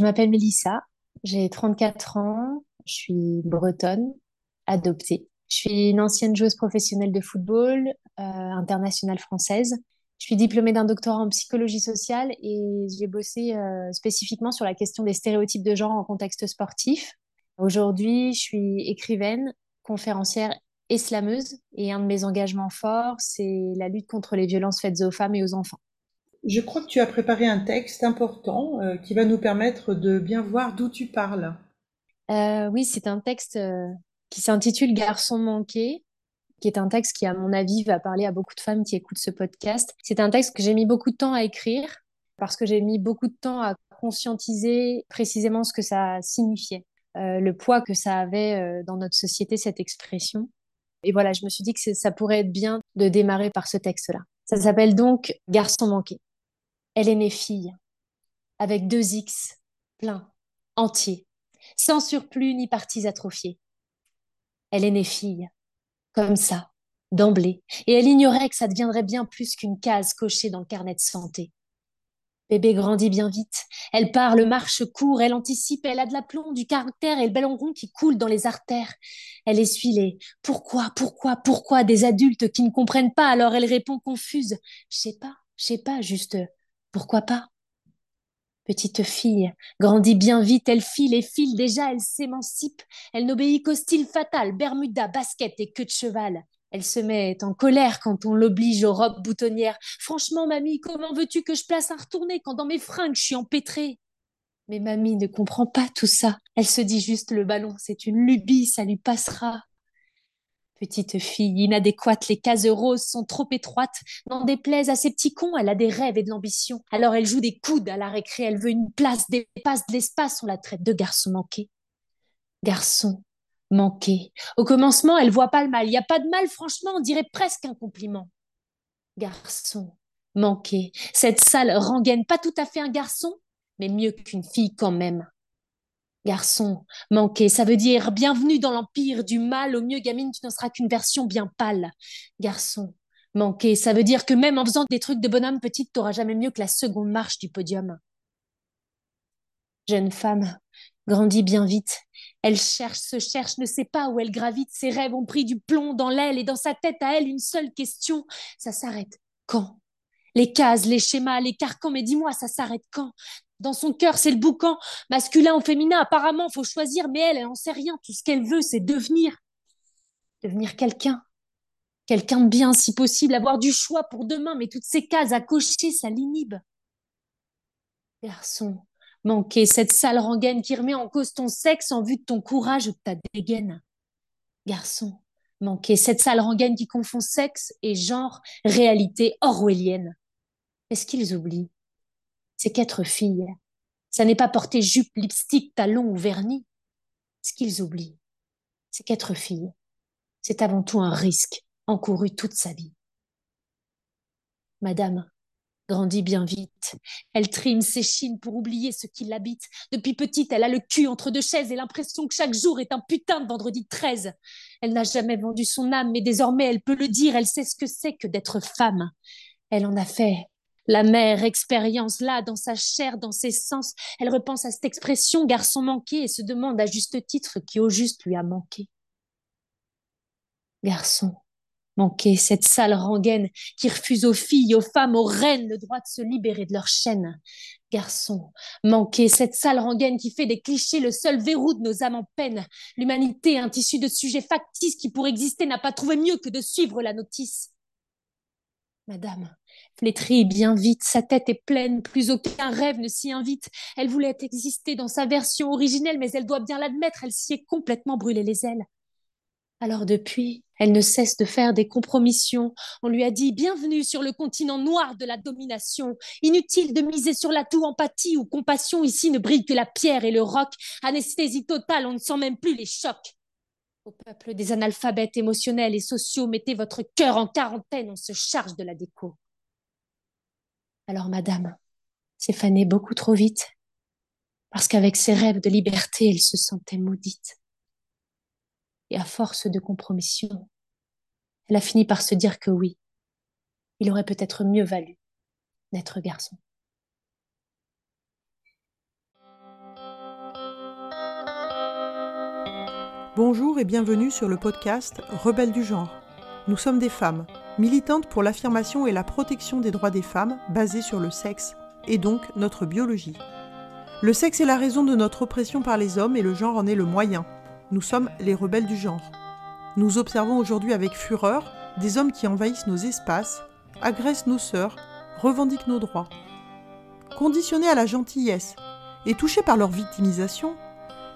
Je m'appelle Mélissa, j'ai 34 ans, je suis bretonne, adoptée. Je suis une ancienne joueuse professionnelle de football, euh, internationale française. Je suis diplômée d'un doctorat en psychologie sociale et j'ai bossé euh, spécifiquement sur la question des stéréotypes de genre en contexte sportif. Aujourd'hui, je suis écrivaine, conférencière et slameuse et un de mes engagements forts, c'est la lutte contre les violences faites aux femmes et aux enfants. Je crois que tu as préparé un texte important euh, qui va nous permettre de bien voir d'où tu parles. Euh, oui, c'est un texte euh, qui s'intitule Garçon manqué, qui est un texte qui, à mon avis, va parler à beaucoup de femmes qui écoutent ce podcast. C'est un texte que j'ai mis beaucoup de temps à écrire parce que j'ai mis beaucoup de temps à conscientiser précisément ce que ça signifiait, le poids que ça avait dans notre société, cette expression. Et voilà, je me suis dit que ça pourrait être bien de démarrer par ce texte-là. Ça s'appelle donc Garçon manqué. Elle est née fille, avec deux X, plein, entier, sans surplus ni parties atrophiées. Elle est née fille, comme ça, d'emblée, et elle ignorait que ça deviendrait bien plus qu'une case cochée dans le carnet de santé. Bébé grandit bien vite. Elle parle, marche, court, elle anticipe, elle a de l'aplomb, du caractère et le ballon rond qui coule dans les artères. Elle essuie les pourquoi, pourquoi, pourquoi des adultes qui ne comprennent pas, alors elle répond confuse. Je sais pas, je sais pas, juste pourquoi pas? Petite fille, grandit bien vite, elle file et file déjà, elle s'émancipe, elle n'obéit qu'au style fatal, Bermuda, basket et queue de cheval. Elle se met en colère quand on l'oblige aux robes boutonnières. Franchement, mamie, comment veux-tu que je place un retourné quand dans mes fringues je suis empêtrée? Mais mamie ne comprend pas tout ça. Elle se dit juste le ballon, c'est une lubie, ça lui passera. Petite fille inadéquate, les cases roses sont trop étroites. N'en déplaise à ces petits cons, elle a des rêves et de l'ambition. Alors elle joue des coudes à la récré, elle veut une place, dépasse de l'espace, on la traite de garçon manqué. Garçon manqué. Au commencement, elle voit pas le mal. Il n'y a pas de mal, franchement, on dirait presque un compliment. Garçon manqué. Cette sale rengaine, pas tout à fait un garçon, mais mieux qu'une fille quand même. Garçon, manqué, ça veut dire bienvenue dans l'empire du mal, au mieux gamine, tu n'en seras qu'une version bien pâle. Garçon, manqué, ça veut dire que même en faisant des trucs de bonhomme petite, t'auras jamais mieux que la seconde marche du podium. Jeune femme, grandit bien vite. Elle cherche, se cherche, ne sait pas où elle gravite. Ses rêves ont pris du plomb dans l'aile et dans sa tête à elle une seule question. Ça s'arrête quand? Les cases, les schémas, les carcans, mais dis-moi, ça s'arrête quand? Dans son cœur, c'est le boucan, masculin ou féminin. Apparemment, faut choisir, mais elle, elle n'en sait rien. Tout ce qu'elle veut, c'est devenir, devenir quelqu'un, quelqu'un de bien, si possible, avoir du choix pour demain. Mais toutes ces cases à cocher, ça l'inhibe. Garçon, manquer cette sale rengaine qui remet en cause ton sexe en vue de ton courage ou de ta dégaine. Garçon, manquer cette sale rengaine qui confond sexe et genre, réalité orwellienne. Est-ce qu'ils oublient? C'est qu'être fille, ça n'est pas porter jupe, lipstick, talon ou vernis. Ce qu'ils oublient, c'est qu'être fille, c'est avant tout un risque encouru toute sa vie. Madame grandit bien vite. Elle trime ses chines pour oublier ce qui l'habite. Depuis petite, elle a le cul entre deux chaises et l'impression que chaque jour est un putain de vendredi 13. Elle n'a jamais vendu son âme, mais désormais elle peut le dire, elle sait ce que c'est que d'être femme. Elle en a fait la mère expérience là, dans sa chair, dans ses sens, elle repense à cette expression garçon manqué et se demande à juste titre qui au juste lui a manqué. Garçon manqué, cette sale rengaine qui refuse aux filles, aux femmes, aux reines le droit de se libérer de leurs chaînes. Garçon manqué, cette sale rengaine qui fait des clichés le seul verrou de nos âmes en peine. L'humanité, un tissu de sujets factices qui pour exister n'a pas trouvé mieux que de suivre la notice. Madame, flétrie bien vite, sa tête est pleine, plus aucun rêve ne s'y invite. Elle voulait exister dans sa version originelle, mais elle doit bien l'admettre, elle s'y est complètement brûlée les ailes. Alors depuis, elle ne cesse de faire des compromissions. On lui a dit bienvenue sur le continent noir de la domination. Inutile de miser sur l'atout empathie ou compassion. Ici ne brille que la pierre et le roc. Anesthésie totale, on ne sent même plus les chocs. Au peuple des analphabètes émotionnels et sociaux, mettez votre cœur en quarantaine, on se charge de la déco. Alors, madame, s'est fanée beaucoup trop vite, parce qu'avec ses rêves de liberté, elle se sentait maudite. Et à force de compromission, elle a fini par se dire que oui, il aurait peut-être mieux valu d'être garçon. Bonjour et bienvenue sur le podcast Rebelles du genre. Nous sommes des femmes, militantes pour l'affirmation et la protection des droits des femmes basés sur le sexe, et donc notre biologie. Le sexe est la raison de notre oppression par les hommes et le genre en est le moyen. Nous sommes les rebelles du genre. Nous observons aujourd'hui avec fureur des hommes qui envahissent nos espaces, agressent nos sœurs, revendiquent nos droits. Conditionnés à la gentillesse et touchés par leur victimisation,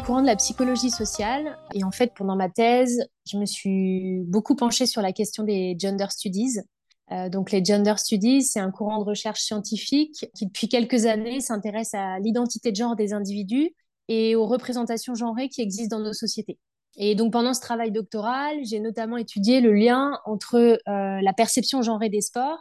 Courant de la psychologie sociale et en fait, pendant ma thèse, je me suis beaucoup penchée sur la question des gender studies. Euh, donc, les gender studies, c'est un courant de recherche scientifique qui, depuis quelques années, s'intéresse à l'identité de genre des individus et aux représentations genrées qui existent dans nos sociétés. Et donc, pendant ce travail doctoral, j'ai notamment étudié le lien entre euh, la perception genrée des sports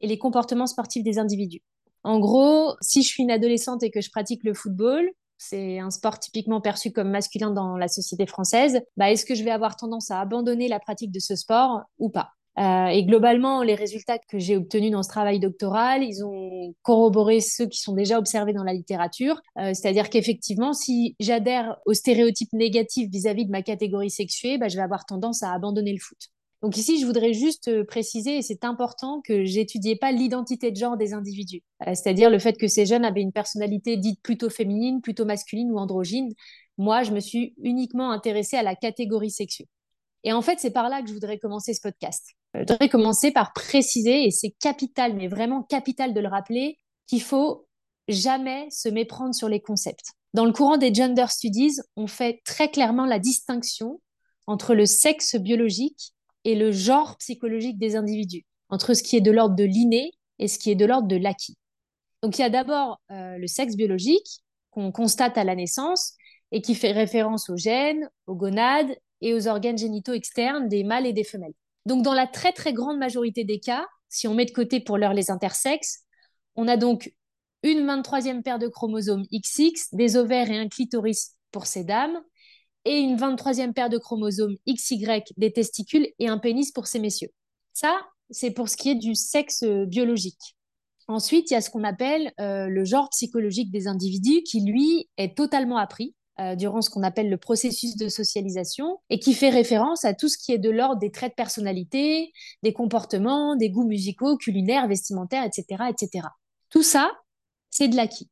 et les comportements sportifs des individus. En gros, si je suis une adolescente et que je pratique le football, c'est un sport typiquement perçu comme masculin dans la société française, bah, est-ce que je vais avoir tendance à abandonner la pratique de ce sport ou pas? Euh, et globalement, les résultats que j'ai obtenus dans ce travail doctoral, ils ont corroboré ceux qui sont déjà observés dans la littérature. Euh, c'est-à-dire qu'effectivement, si j'adhère aux stéréotypes négatifs vis-à-vis de ma catégorie sexuée, bah, je vais avoir tendance à abandonner le foot. Donc ici, je voudrais juste euh, préciser, et c'est important, que j'étudiais pas l'identité de genre des individus, euh, c'est-à-dire le fait que ces jeunes avaient une personnalité dite plutôt féminine, plutôt masculine ou androgyne. Moi, je me suis uniquement intéressée à la catégorie sexuelle. Et en fait, c'est par là que je voudrais commencer ce podcast. Euh, je voudrais commencer par préciser, et c'est capital, mais vraiment capital de le rappeler, qu'il faut jamais se méprendre sur les concepts. Dans le courant des gender studies, on fait très clairement la distinction entre le sexe biologique et le genre psychologique des individus, entre ce qui est de l'ordre de l'inné et ce qui est de l'ordre de l'acquis. Donc il y a d'abord euh, le sexe biologique qu'on constate à la naissance et qui fait référence aux gènes, aux gonades et aux organes génitaux externes des mâles et des femelles. Donc dans la très très grande majorité des cas, si on met de côté pour l'heure les intersexes, on a donc une 23e paire de chromosomes XX, des ovaires et un clitoris pour ces dames, et une 23e paire de chromosomes XY des testicules et un pénis pour ces messieurs. Ça, c'est pour ce qui est du sexe biologique. Ensuite, il y a ce qu'on appelle euh, le genre psychologique des individus qui, lui, est totalement appris euh, durant ce qu'on appelle le processus de socialisation et qui fait référence à tout ce qui est de l'ordre des traits de personnalité, des comportements, des goûts musicaux, culinaires, vestimentaires, etc. etc. Tout ça, c'est de l'acquis.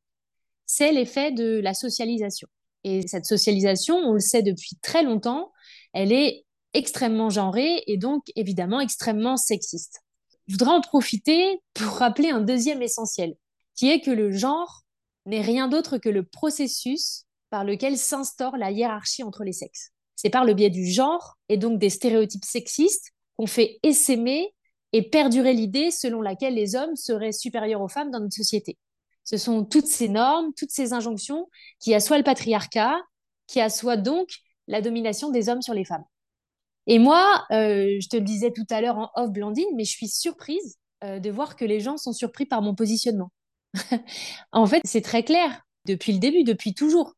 C'est l'effet de la socialisation. Et cette socialisation, on le sait depuis très longtemps, elle est extrêmement genrée et donc évidemment extrêmement sexiste. Je voudrais en profiter pour rappeler un deuxième essentiel, qui est que le genre n'est rien d'autre que le processus par lequel s'instaure la hiérarchie entre les sexes. C'est par le biais du genre et donc des stéréotypes sexistes qu'on fait essaimer et perdurer l'idée selon laquelle les hommes seraient supérieurs aux femmes dans notre société. Ce sont toutes ces normes, toutes ces injonctions qui assoient le patriarcat, qui assoient donc la domination des hommes sur les femmes. Et moi, euh, je te le disais tout à l'heure en off, Blandine, mais je suis surprise euh, de voir que les gens sont surpris par mon positionnement. en fait, c'est très clair depuis le début, depuis toujours.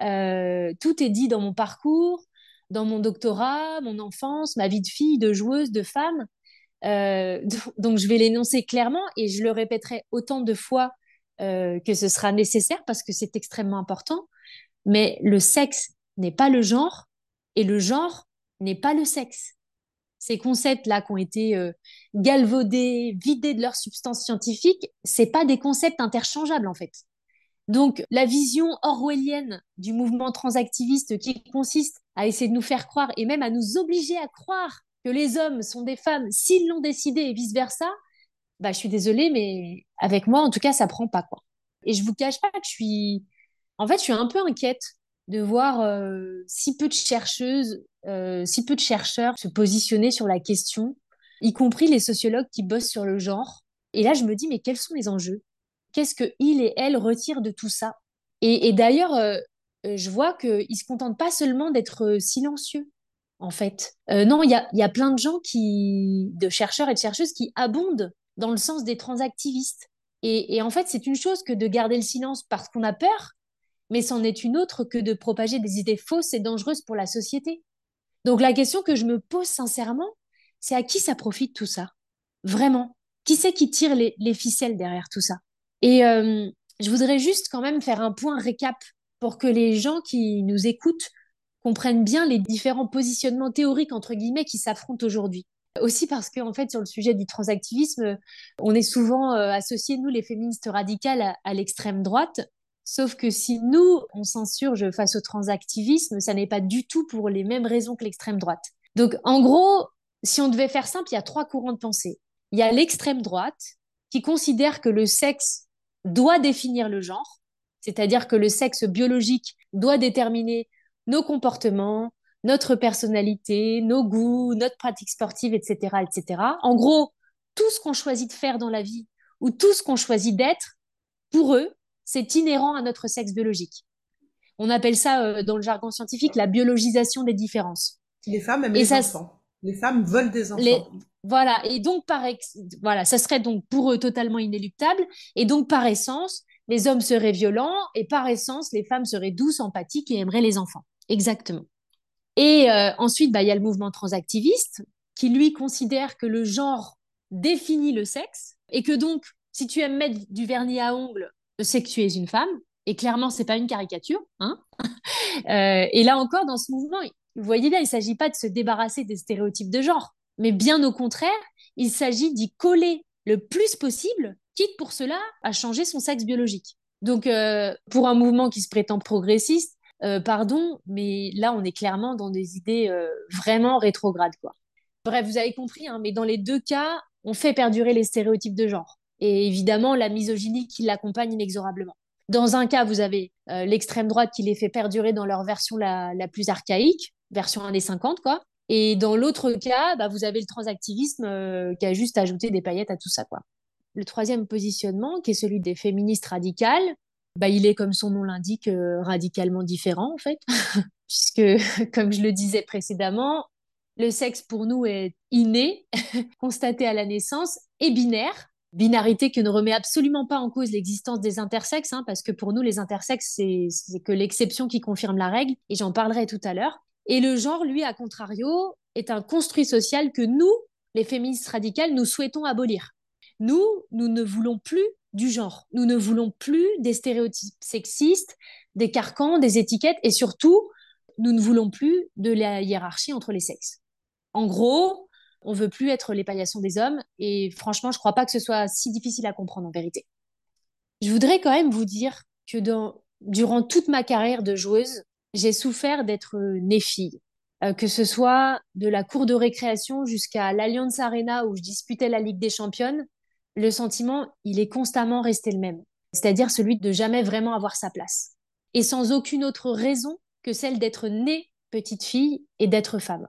Euh, tout est dit dans mon parcours, dans mon doctorat, mon enfance, ma vie de fille, de joueuse, de femme. donc, je vais l'énoncer clairement et je le répéterai autant de fois euh, que ce sera nécessaire parce que c'est extrêmement important. Mais le sexe n'est pas le genre et le genre n'est pas le sexe. Ces concepts-là qui ont été euh, galvaudés, vidés de leur substance scientifique, c'est pas des concepts interchangeables en fait. Donc la vision orwellienne du mouvement transactiviste qui consiste à essayer de nous faire croire et même à nous obliger à croire que les hommes sont des femmes s'ils l'ont décidé et vice-versa, bah, je suis désolée, mais avec moi, en tout cas, ça prend pas, quoi. Et je vous cache pas que je suis, en fait, je suis un peu inquiète de voir euh, si peu de chercheuses, euh, si peu de chercheurs se positionner sur la question, y compris les sociologues qui bossent sur le genre. Et là, je me dis, mais quels sont les enjeux? Qu'est-ce que il et elle retirent de tout ça? Et, d'ailleurs, euh, je vois qu'ils se contentent pas seulement d'être silencieux, en fait. non, il y a, y a plein de gens qui, de chercheurs et de chercheuses qui abondent dans le sens des transactivistes. Et, en fait, c'est une chose que de garder le silence parce qu'on a peur, mais c'en est une autre que de propager des idées fausses et dangereuses pour la société. Donc la question que je me pose sincèrement, c'est à qui ça profite tout ça? Vraiment? Qui c'est qui tire les, ficelles derrière tout ça? Et euh, je voudrais juste quand même faire un point récap pour que les gens qui nous écoutent comprennent bien les différents positionnements théoriques, entre guillemets, qui s'affrontent aujourd'hui. Aussi parce qu'en fait, sur le sujet du transactivisme, on est souvent euh, associé, nous, les féministes radicales, à l'extrême droite. Sauf que si nous, on s'insurge face au transactivisme, ça n'est pas du tout pour les mêmes raisons que l'extrême droite. Donc, en gros, si on devait faire simple, il y a trois courants de pensée. Il y a l'extrême droite qui considère que le sexe doit définir le genre, c'est-à-dire que le sexe biologique doit déterminer nos comportements, notre personnalité, nos goûts, notre pratique sportive, etc., etc. En gros, tout ce qu'on choisit de faire dans la vie ou tout ce qu'on choisit d'être, pour eux, c'est inhérent à notre sexe biologique. On appelle ça, euh, dans le jargon scientifique, la biologisation des différences. Les femmes aiment les enfants. Les femmes veulent des enfants. Voilà, et donc par voilà, ça serait donc pour eux totalement inéluctable, et donc par essence, les hommes seraient violents, et par essence, les femmes seraient douces, empathiques et aimeraient les enfants. Exactement. Et euh, ensuite, bah, il y a le mouvement transactiviste qui lui considère que le genre définit le sexe, et que donc, si tu aimes mettre du vernis à ongles c'est que tu es une femme. Et clairement, c'est pas une caricature. Hein euh, et là encore, dans ce mouvement, vous voyez bien, il ne s'agit pas de se débarrasser des stéréotypes de genre, mais bien au contraire, il s'agit d'y coller le plus possible, quitte pour cela à changer son sexe biologique. Donc, euh, pour un mouvement qui se prétend progressiste, euh, pardon, mais là, on est clairement dans des idées vraiment rétrogrades, quoi. Bref, vous avez compris, hein, mais dans les deux cas, on fait perdurer les stéréotypes de genre et évidemment la misogynie qui l'accompagne inexorablement. Dans un cas, vous avez euh, l'extrême droite qui les fait perdurer dans leur version la, plus archaïque, version années 50, quoi. Et dans l'autre cas, bah, vous avez le transactivisme euh, qui a juste ajouté des paillettes à tout ça, quoi. Le troisième positionnement, qui est celui des féministes radicales, bah, il est, comme son nom l'indique, euh, radicalement différent, en fait, puisque, comme je le disais précédemment, le sexe pour nous est inné, constaté à la naissance, et binaire, binarité qui ne remet absolument pas en cause l'existence des intersexes, hein, parce que pour nous, les intersexes, c'est que l'exception qui confirme la règle, et j'en parlerai tout à l'heure. Et le genre, lui, à contrario, est un construit social que nous, les féministes radicales, nous souhaitons abolir. Nous, nous ne voulons plus du genre. Nous ne voulons plus des stéréotypes sexistes, des carcans, des étiquettes, et surtout, nous ne voulons plus de la hiérarchie entre les sexes. En gros, on veut plus être les paillassons des hommes. Et franchement, je crois pas que ce soit si difficile à comprendre en vérité. Je voudrais quand même vous dire que durant toute ma carrière de joueuse, j'ai souffert d'être née fille. Euh, que ce soit de la cour de récréation jusqu'à l'Alliance Arena où je disputais la Ligue des Championnes, le sentiment, il est constamment resté le même. C'est-à-dire celui de jamais vraiment avoir sa place. Et sans aucune autre raison que celle d'être née petite fille et d'être femme.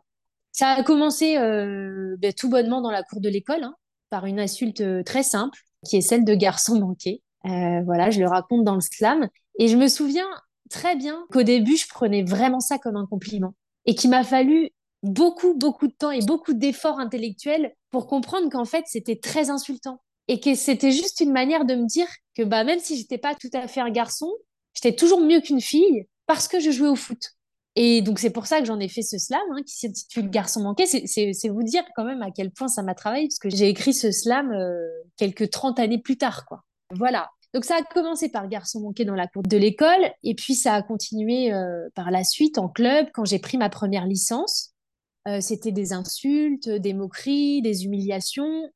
Ça a commencé euh, ben, tout bonnement dans la cour de l'école, hein, par une insulte euh, très simple, qui est celle de garçon manqué. Euh, voilà, je le raconte dans le slam. Et je me souviens très bien qu'au début, je prenais vraiment ça comme un compliment. Et qu'il m'a fallu beaucoup, beaucoup de temps et beaucoup d'efforts intellectuels pour comprendre qu'en fait, c'était très insultant. Et que c'était juste une manière de me dire que bah, même si j'étais pas tout à fait un garçon, j'étais toujours mieux qu'une fille parce que je jouais au foot. Et donc, c'est pour ça que j'en ai fait ce slam hein, qui s'intitule Garçon manqué. C'est vous dire quand même à quel point ça m'a travaillé, parce que j'ai écrit ce slam euh, quelques 30 années plus tard. quoi. Voilà. Donc, ça a commencé par Garçon manqué dans la cour de l'école, et puis ça a continué euh, par la suite en club quand j'ai pris ma première licence. Euh, C'était des insultes, des moqueries, des humiliations.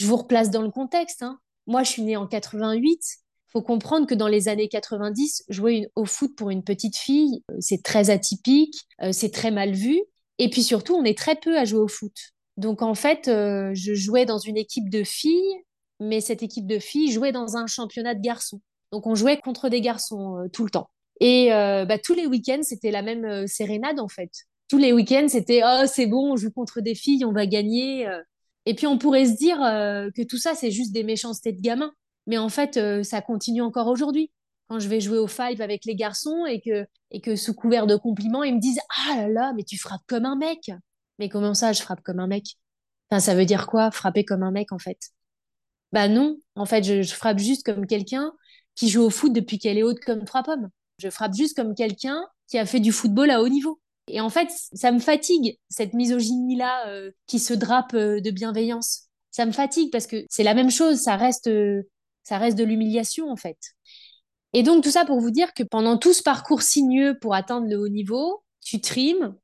Je vous replace dans le contexte. Hein. Moi, je suis née en 88 faut comprendre que dans les années 90, jouer au foot pour une petite fille, euh, c'est très atypique, euh, c'est très mal vu. Et puis surtout, on est très peu à jouer au foot. Donc en fait, euh, je jouais dans une équipe de filles, mais cette équipe de filles jouait dans un championnat de garçons. Donc on jouait contre des garçons tout le temps. Et bah, tous les week-ends, c'était la même sérénade en fait. Tous les week-ends, c'était oh c'est bon, on joue contre des filles, on va gagner. Et puis on pourrait se dire que tout ça, c'est juste des méchancetés de gamins. Mais en fait, euh, ça continue encore aujourd'hui. Quand je vais jouer au five avec les garçons et que, et que sous couvert de compliments, ils me disent Ah là là, mais tu frappes comme un mec. Mais comment ça, je frappe comme un mec? Enfin, ça veut dire quoi, frapper comme un mec, en fait? Bah non, en fait, je frappe juste comme quelqu'un qui joue au foot depuis qu'elle est haute comme trois pommes. Je frappe juste comme quelqu'un qui a fait du football à haut niveau. Et en fait, ça me fatigue, cette misogynie-là euh, qui se drape euh, de bienveillance. Ça me fatigue parce que c'est la même chose, ça reste, euh, ça reste de l'humiliation en fait. Et donc tout ça pour vous dire que pendant tout ce parcours sinueux pour atteindre le haut niveau, tu trimes,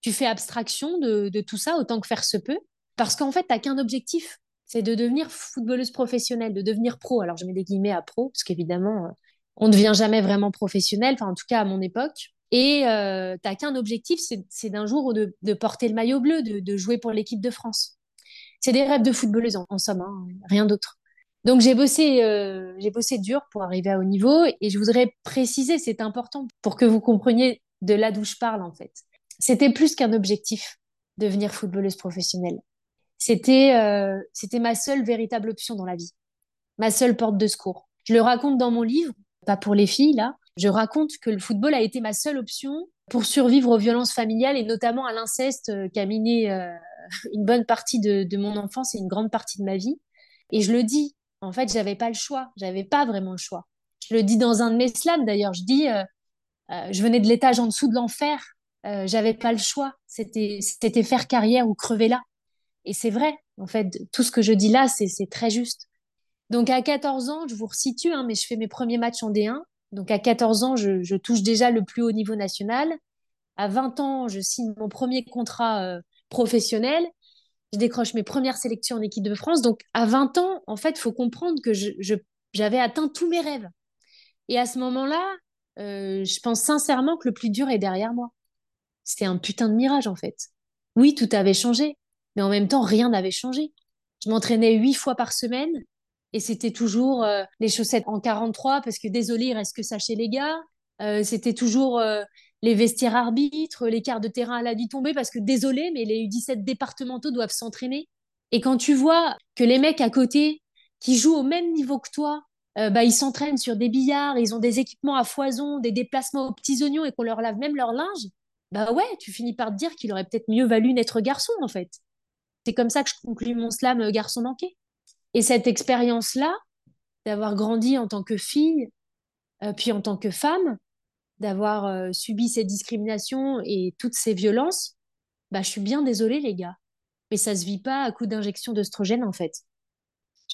tu fais abstraction de, tout ça autant que faire se peut, parce qu'en fait, tu n'as qu'un objectif, c'est de devenir footballeuse professionnelle, de devenir pro. Alors je mets des guillemets à pro, parce qu'évidemment, on ne devient jamais vraiment professionnel, enfin en tout cas à mon époque. Et euh, t'as qu'un objectif, c'est d'un jour de, porter le maillot bleu, de, jouer pour l'équipe de France. C'est des rêves de footballeuse en, somme, hein, rien d'autre. Donc j'ai bossé, euh, bossé dur pour arriver à haut niveau et je voudrais préciser, c'est important pour que vous compreniez de là d'où je parle en fait. C'était plus qu'un objectif, devenir footballeuse professionnelle. C'était, euh, c'était ma seule véritable option dans la vie, ma seule porte de secours. Je le raconte dans mon livre, pas pour les filles là, je raconte que le football a été ma seule option pour survivre aux violences familiales et notamment à l'inceste euh, qui a miné euh, une bonne partie de, mon enfance et une grande partie de ma vie. Et je le dis, en fait, j'avais pas le choix, j'avais pas vraiment le choix. Je le dis dans un de mes slams d'ailleurs, je dis, euh, je venais de l'étage en dessous de l'enfer, j'avais pas le choix, c'était c'était faire carrière ou crever là. Et c'est vrai, en fait, tout ce que je dis là, c'est très juste. Donc à 14 ans, je vous resitue, hein, mais je fais mes premiers matchs en D1. Donc à 14 ans, je, touche déjà le plus haut niveau national. À 20 ans, je signe mon premier contrat euh, professionnel. Je décroche mes premières sélections en équipe de France. Donc à 20 ans, en fait, faut comprendre que j'avais atteint tous mes rêves. Et à ce moment-là, euh, je pense sincèrement que le plus dur est derrière moi. C'était un putain de mirage, en fait. Oui, tout avait changé, mais en même temps, rien n'avait changé. Je m'entraînais huit fois par semaine. Et c'était toujours euh, les chaussettes en 43 parce que désolé, il reste que ça chez les gars. Euh, c'était toujours euh, les vestiaires arbitres, les quarts de terrain à la nuit tombée parce que désolé, mais les U17 départementaux doivent s'entraîner. Et quand tu vois que les mecs à côté qui jouent au même niveau que toi, bah, ils s'entraînent sur des billards, ils ont des équipements à foison, des déplacements aux petits oignons et qu'on leur lave même leur linge, bah ouais, tu finis par te dire qu'il aurait peut-être mieux valu n'être garçon en fait. C'est comme ça que je conclue mon slam garçon manqué. Et cette expérience-là, d'avoir grandi en tant que fille, euh, puis en tant que femme, d'avoir euh, subi ces discriminations et toutes ces violences, bah, je suis bien désolée, les gars. Mais ça se vit pas à coup d'injection d'œstrogène, en fait.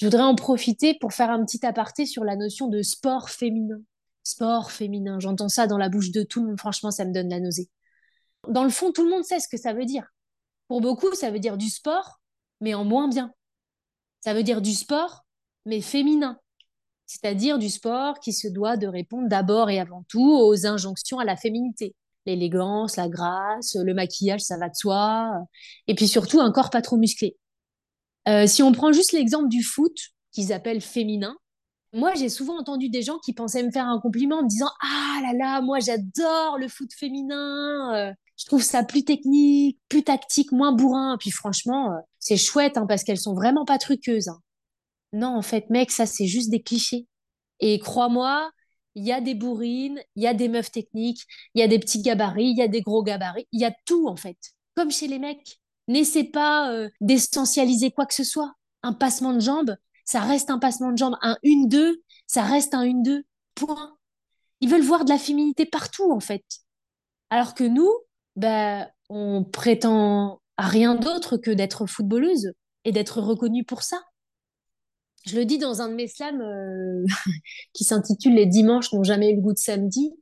Je voudrais en profiter pour faire un petit aparté sur la notion de sport féminin. Sport féminin, j'entends ça dans la bouche de tout le monde, franchement, ça me donne la nausée. Dans le fond, tout le monde sait ce que ça veut dire. Pour beaucoup, ça veut dire du sport, mais en moins bien. Ça veut dire du sport, mais féminin. C'est-à-dire du sport qui se doit de répondre d'abord et avant tout aux injonctions à la féminité. L'élégance, la grâce, le maquillage, ça va de soi. Et puis surtout, un corps pas trop musclé. Euh, si on prend juste l'exemple du foot, qu'ils appellent féminin, moi, j'ai souvent entendu des gens qui pensaient me faire un compliment en me disant Ah là là, moi j'adore le foot féminin, euh, je trouve ça plus technique, plus tactique, moins bourrin. Puis franchement, euh, c'est chouette hein, parce qu'elles sont vraiment pas truqueuses. Hein. Non, en fait, mec, ça c'est juste des clichés. Et crois-moi, il y a des bourrines, il y a des meufs techniques, il y a des petits gabarits, il y a des gros gabarits, il y a tout en fait. Comme chez les mecs. N'essaie pas euh, d'essentialiser quoi que ce soit. Un passement de jambes, ça reste un passement de jambes. Un 1-2, ça reste un 1-2. Point. Ils veulent voir de la féminité partout en fait. Alors que nous, bah, on prétend à rien d'autre que d'être footballeuse et d'être reconnue pour ça. Je le dis dans un de mes slams euh, qui s'intitule Les dimanches n'ont jamais eu le goût de samedi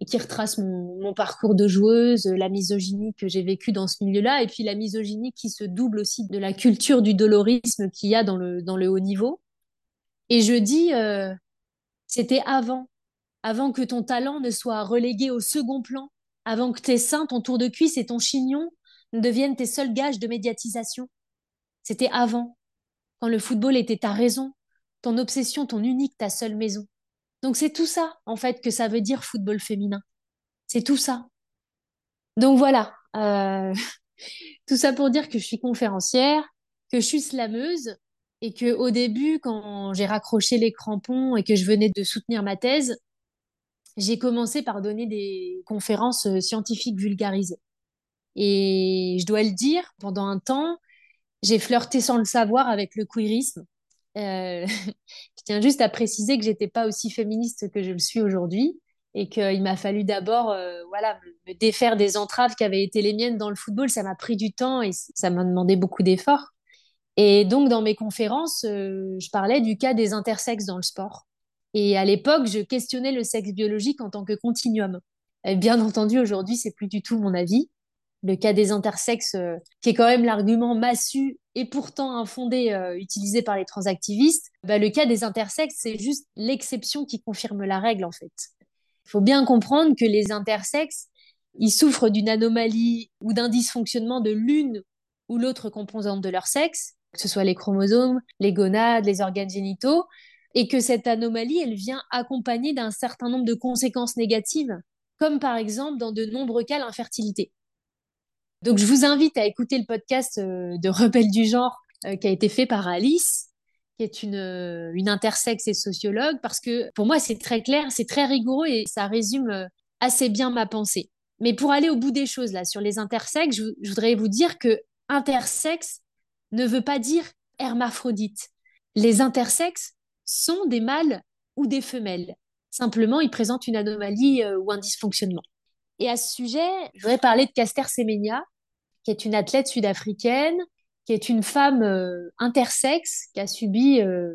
et qui retrace mon, parcours de joueuse, la misogynie que j'ai vécue dans ce milieu-là et puis la misogynie qui se double aussi de la culture du dolorisme qu'il y a dans le, dans le haut niveau. Et je dis, euh, c'était avant, avant que ton talent ne soit relégué au second plan avant que tes seins, ton tour de cuisse et ton chignon ne deviennent tes seuls gages de médiatisation. C'était avant, quand le football était ta raison, ton obsession, ton unique, ta seule maison. Donc c'est tout ça, en fait, que ça veut dire football féminin. C'est tout ça. Donc voilà, euh, tout ça pour dire que je suis conférencière, que je suis slameuse Et que au début, quand j'ai raccroché les crampons et que je venais de soutenir ma thèse, j'ai commencé par donner des conférences euh, scientifiques vulgarisées. Et je dois le dire, pendant un temps, j'ai flirté sans le savoir avec le queerisme. Euh, je tiens juste à préciser que j'étais pas aussi féministe que je le suis aujourd'hui et qu'il m'a fallu d'abord euh, voilà me défaire des entraves qui avaient été les miennes dans le football. Ça m'a pris du temps et ça m'a demandé beaucoup d'efforts. Et donc dans mes conférences, je parlais du cas des intersexes dans le sport. Et à l'époque, je questionnais le sexe biologique en tant que continuum. Bien entendu, aujourd'hui, c'est plus du tout mon avis. Le cas des intersexes, euh, qui est quand même l'argument massu et pourtant infondé utilisé par les transactivistes, bah, le cas des intersexes, c'est juste l'exception qui confirme la règle en fait. Il faut bien comprendre que les intersexes, ils souffrent d'une anomalie ou d'un dysfonctionnement de l'une ou l'autre composante de leur sexe, que ce soit les chromosomes, les gonades, les organes génitaux, et que cette anomalie, elle vient accompagnée d'un certain nombre de conséquences négatives, comme par exemple dans de nombreux cas l'infertilité. Donc je vous invite à écouter le podcast euh, de Rebelle du genre euh, qui a été fait par Alice, qui est une, euh, une intersexe et sociologue, parce que pour moi, c'est très clair, c'est très rigoureux et ça résume assez bien ma pensée. Mais pour aller au bout des choses, là, sur les intersexes, je, voudrais vous dire que intersexe ne veut pas dire hermaphrodite. Les intersexes sont des mâles ou des femelles. Simplement, ils présentent une anomalie euh, ou un dysfonctionnement. Et à ce sujet, je voudrais parler de Caster Semenya, qui est une athlète sud-africaine qui est une femme euh, intersexe qui a subi euh,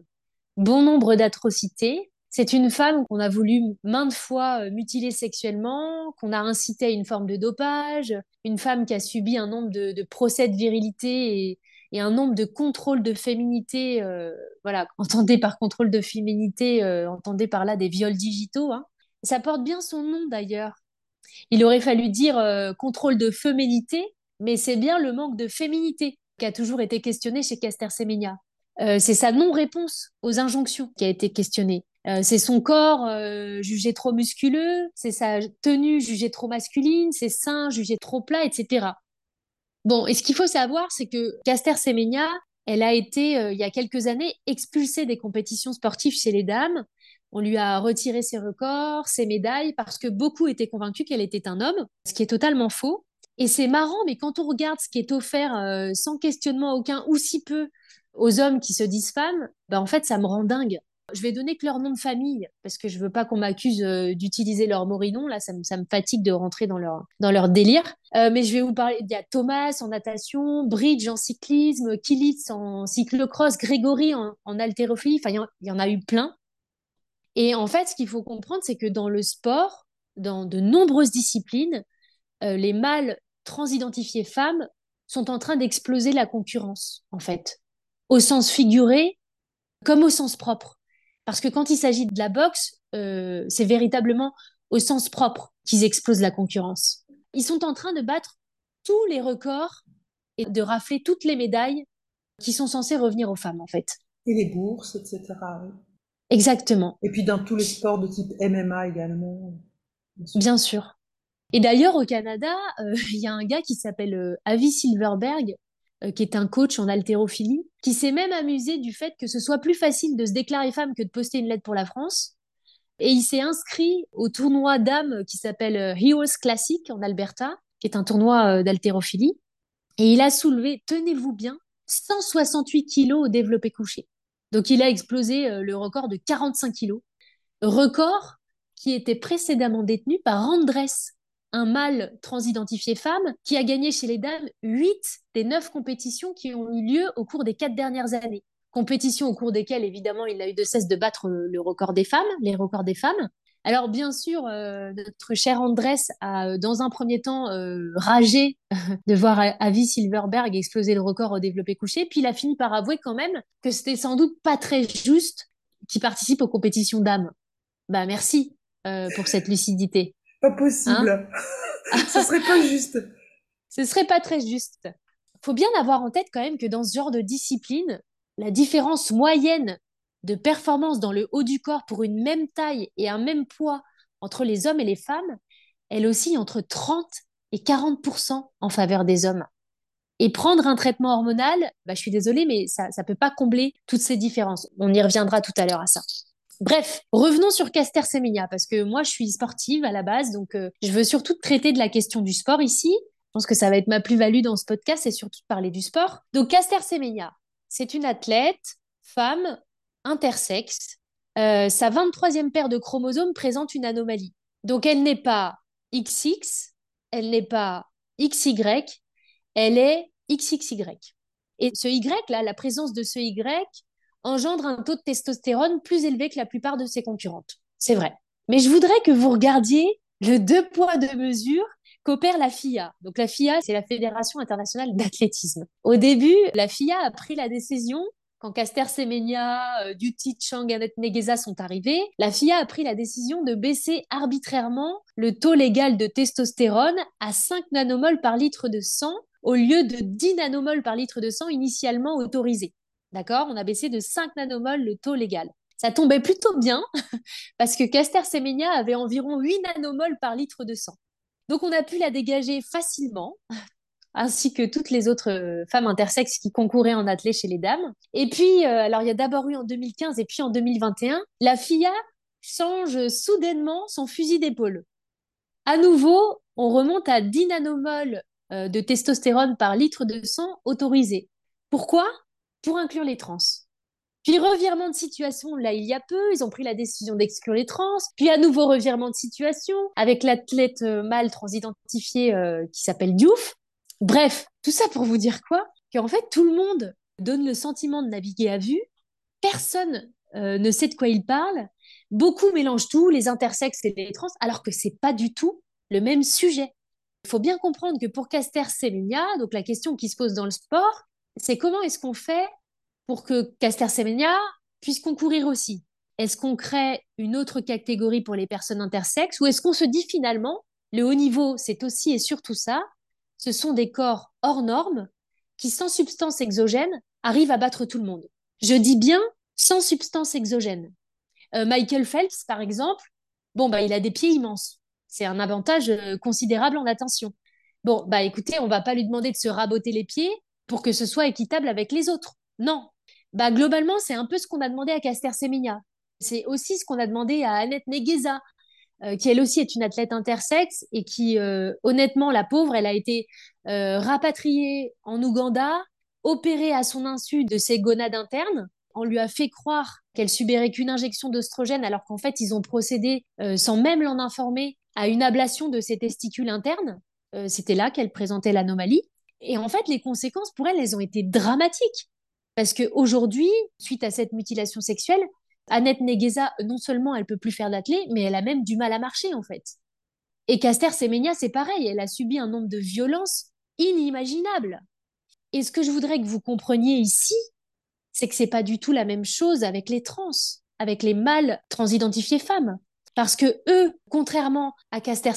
bon nombre d'atrocités. C'est une femme qu'on a voulu maintes fois mutiler sexuellement, qu'on a incité à une forme de dopage, une femme qui a subi un nombre de, procès de virilité et, un nombre de contrôles de féminité. voilà, entendez par contrôle de féminité, entendez par là des viols digitaux. Hein. Ça porte bien son nom d'ailleurs. Il aurait fallu dire contrôle de féminité, mais c'est bien le manque de féminité qui a toujours été questionné chez Caster Semenya. Euh, c'est sa non-réponse aux injonctions qui a été questionnée. Euh, c'est son corps euh, jugé trop musculeux, c'est sa tenue jugée trop masculine, ses seins jugés trop plats, etc. Bon, et ce qu'il faut savoir, c'est que Caster Semenya, elle a été, il y a quelques années, expulsée des compétitions sportives chez les dames. On lui a retiré ses records, ses médailles, parce que beaucoup étaient convaincus qu'elle était un homme, ce qui est totalement faux. Et c'est marrant, mais quand on regarde ce qui est offert euh, sans questionnement aucun ou si peu aux hommes qui se disent femmes, bah en fait, ça me rend dingue. Je vais donner que leur nom de famille parce que je veux pas qu'on m'accuse euh, d'utiliser leur morinon. Là, ça me, fatigue de rentrer dans leur, dans leur délire. Euh, mais je vais vous parler. Il y a Thomas en natation, Bridge en cyclisme, Kilitz en cyclocross, Grégory en, en. Enfin, il y, en a eu plein. Et en fait, ce qu'il faut comprendre, c'est que dans le sport, dans de nombreuses disciplines, les mâles transidentifiés femmes sont en train d'exploser la concurrence, en fait, au sens figuré comme au sens propre. Parce que quand il s'agit de la boxe, euh, c'est véritablement au sens propre qu'ils explosent la concurrence. Ils sont en train de battre tous les records et de rafler toutes les médailles qui sont censées revenir aux femmes, en fait. Et les bourses, etc. Exactement. Et puis dans tous les sports de type MMA également. Bien sûr. Et d'ailleurs, au Canada, euh, il y a un gars qui s'appelle euh, Avi Silverberg, qui est un coach en haltérophilie, qui s'est même amusé du fait que ce soit plus facile de se déclarer femme que de poster une lettre pour la France. Et il s'est inscrit au tournoi d'âme qui s'appelle Heroes Classic en Alberta, qui est un tournoi d'haltérophilie. Et il a soulevé, tenez-vous bien, 168 kilos au développé couché. Donc il a explosé le record de 45 kilos. Record qui était précédemment détenu par Andres, un mâle transidentifié femme qui a gagné chez les dames 8 des 9 compétitions qui ont eu lieu au cours des 4 dernières années. Compétitions au cours desquelles, évidemment, il n'a eu de cesse de battre le record des femmes, les records des femmes. Alors, bien sûr, euh, notre cher Andrés a, euh, dans un premier temps, euh, ragé de voir Avi Silverberg exploser le record au développé couché, puis il a fini par avouer quand même que c'était sans doute pas très juste qu'il participe aux compétitions dames. Bah, merci pour cette lucidité. Pas possible. Hein ce serait pas juste. Ce serait pas très juste. Faut bien avoir en tête quand même que dans ce genre de discipline, la différence moyenne de performance dans le haut du corps pour une même taille et un même poids entre les hommes et les femmes, elle oscille entre 30 et 40 en faveur des hommes. Et prendre un traitement hormonal, bah, je suis désolée, mais ça ne peut pas combler toutes ces différences. On y reviendra tout à l'heure à ça. Bref, revenons sur Caster Semenya, parce que moi, je suis sportive à la base, donc euh, je veux surtout traiter de la question du sport ici. Je pense que ça va être ma plus-value dans ce podcast, c'est surtout de parler du sport. Donc, Caster Semenya, c'est une athlète, femme, intersexe. Euh, sa 23e paire de chromosomes présente une anomalie. Donc, elle n'est pas XX, elle n'est pas XY, elle est XXY. Et ce Y, là, la présence de ce Y engendre un taux de testostérone plus élevé que la plupart de ses concurrentes. C'est vrai. Mais je voudrais que vous regardiez le deux poids, deux mesures qu'opère la FIA. Donc la FIA, c'est la Fédération internationale d'athlétisme. Au début, la FIA a pris la décision quand Caster Semenya, euh, Duty Chang et Negeza sont arrivés, la FIA a pris la décision de baisser arbitrairement le taux légal de testostérone à 5 nanomoles par litre de sang au lieu de 10 nanomoles par litre de sang initialement autorisés. D'accord? On a baissé de 5 nanomoles le taux légal. Ça tombait plutôt bien parce que Caster Semenya avait environ 8 nanomoles par litre de sang. Donc on a pu la dégager facilement, ainsi que toutes les autres euh, femmes intersexes qui concouraient en athlée chez les dames. Et puis, euh, il y a d'abord eu en 2015 et puis en 2021, la FIA change soudainement son fusil d'épaule. À nouveau, on remonte à 10 nanomoles euh, de testostérone par litre de sang autorisé. Pourquoi? Pour inclure les trans. Puis revirement de situation, là il y a peu, ils ont pris la décision d'exclure les trans. Puis à nouveau revirement de situation avec l'athlète mâle transidentifié qui s'appelle Diouf. Bref, tout ça pour vous dire quoi? Qu'en fait, tout le monde donne le sentiment de naviguer à vue. Personne euh, ne sait de quoi il parle. Beaucoup mélangent tout, les intersexes et les trans, alors que c'est pas du tout le même sujet. Il faut bien comprendre que pour Caster Semenya, donc la question qui se pose dans le sport, c'est comment est-ce qu'on fait pour que Caster Semenya puisse concourir aussi? Est-ce qu'on crée une autre catégorie pour les personnes intersexes ou est-ce qu'on se dit finalement, le haut niveau, c'est aussi et surtout ça, ce sont des corps hors normes qui, sans substance exogène, arrivent à battre tout le monde? Je dis bien sans substance exogène. Euh, Michael Phelps, par exemple, bon, bah, il a des pieds immenses. C'est un avantage euh, considérable en attention. Bon, bah écoutez, on va pas lui demander de se raboter les pieds pour que ce soit équitable avec les autres. Non. Bah globalement, c'est un peu ce qu'on a demandé à Caster Semenya. C'est aussi ce qu'on a demandé à Annette Negueza, euh, qui elle aussi est une athlète intersexe et qui, euh, honnêtement, la pauvre, elle a été euh, rapatriée en Ouganda, opérée à son insu de ses gonades internes. On lui a fait croire qu'elle subirait qu'une injection d'oestrogène, alors qu'en fait, ils ont procédé, sans même l'en informer, à une ablation de ses testicules internes. C'était là qu'elle présentait l'anomalie. Et en fait, les conséquences pour elle, elles ont été dramatiques. Parce qu'aujourd'hui, suite à cette mutilation sexuelle, Annette Negueza, non seulement elle peut plus faire d'athlée, mais elle a même du mal à marcher en fait. Et Caster Semenya, c'est pareil, elle a subi un nombre de violences inimaginables. Et ce que je voudrais que vous compreniez ici, c'est que c'est pas du tout la même chose avec les trans, avec les mâles transidentifiés femmes. Parce que eux, contrairement à Caster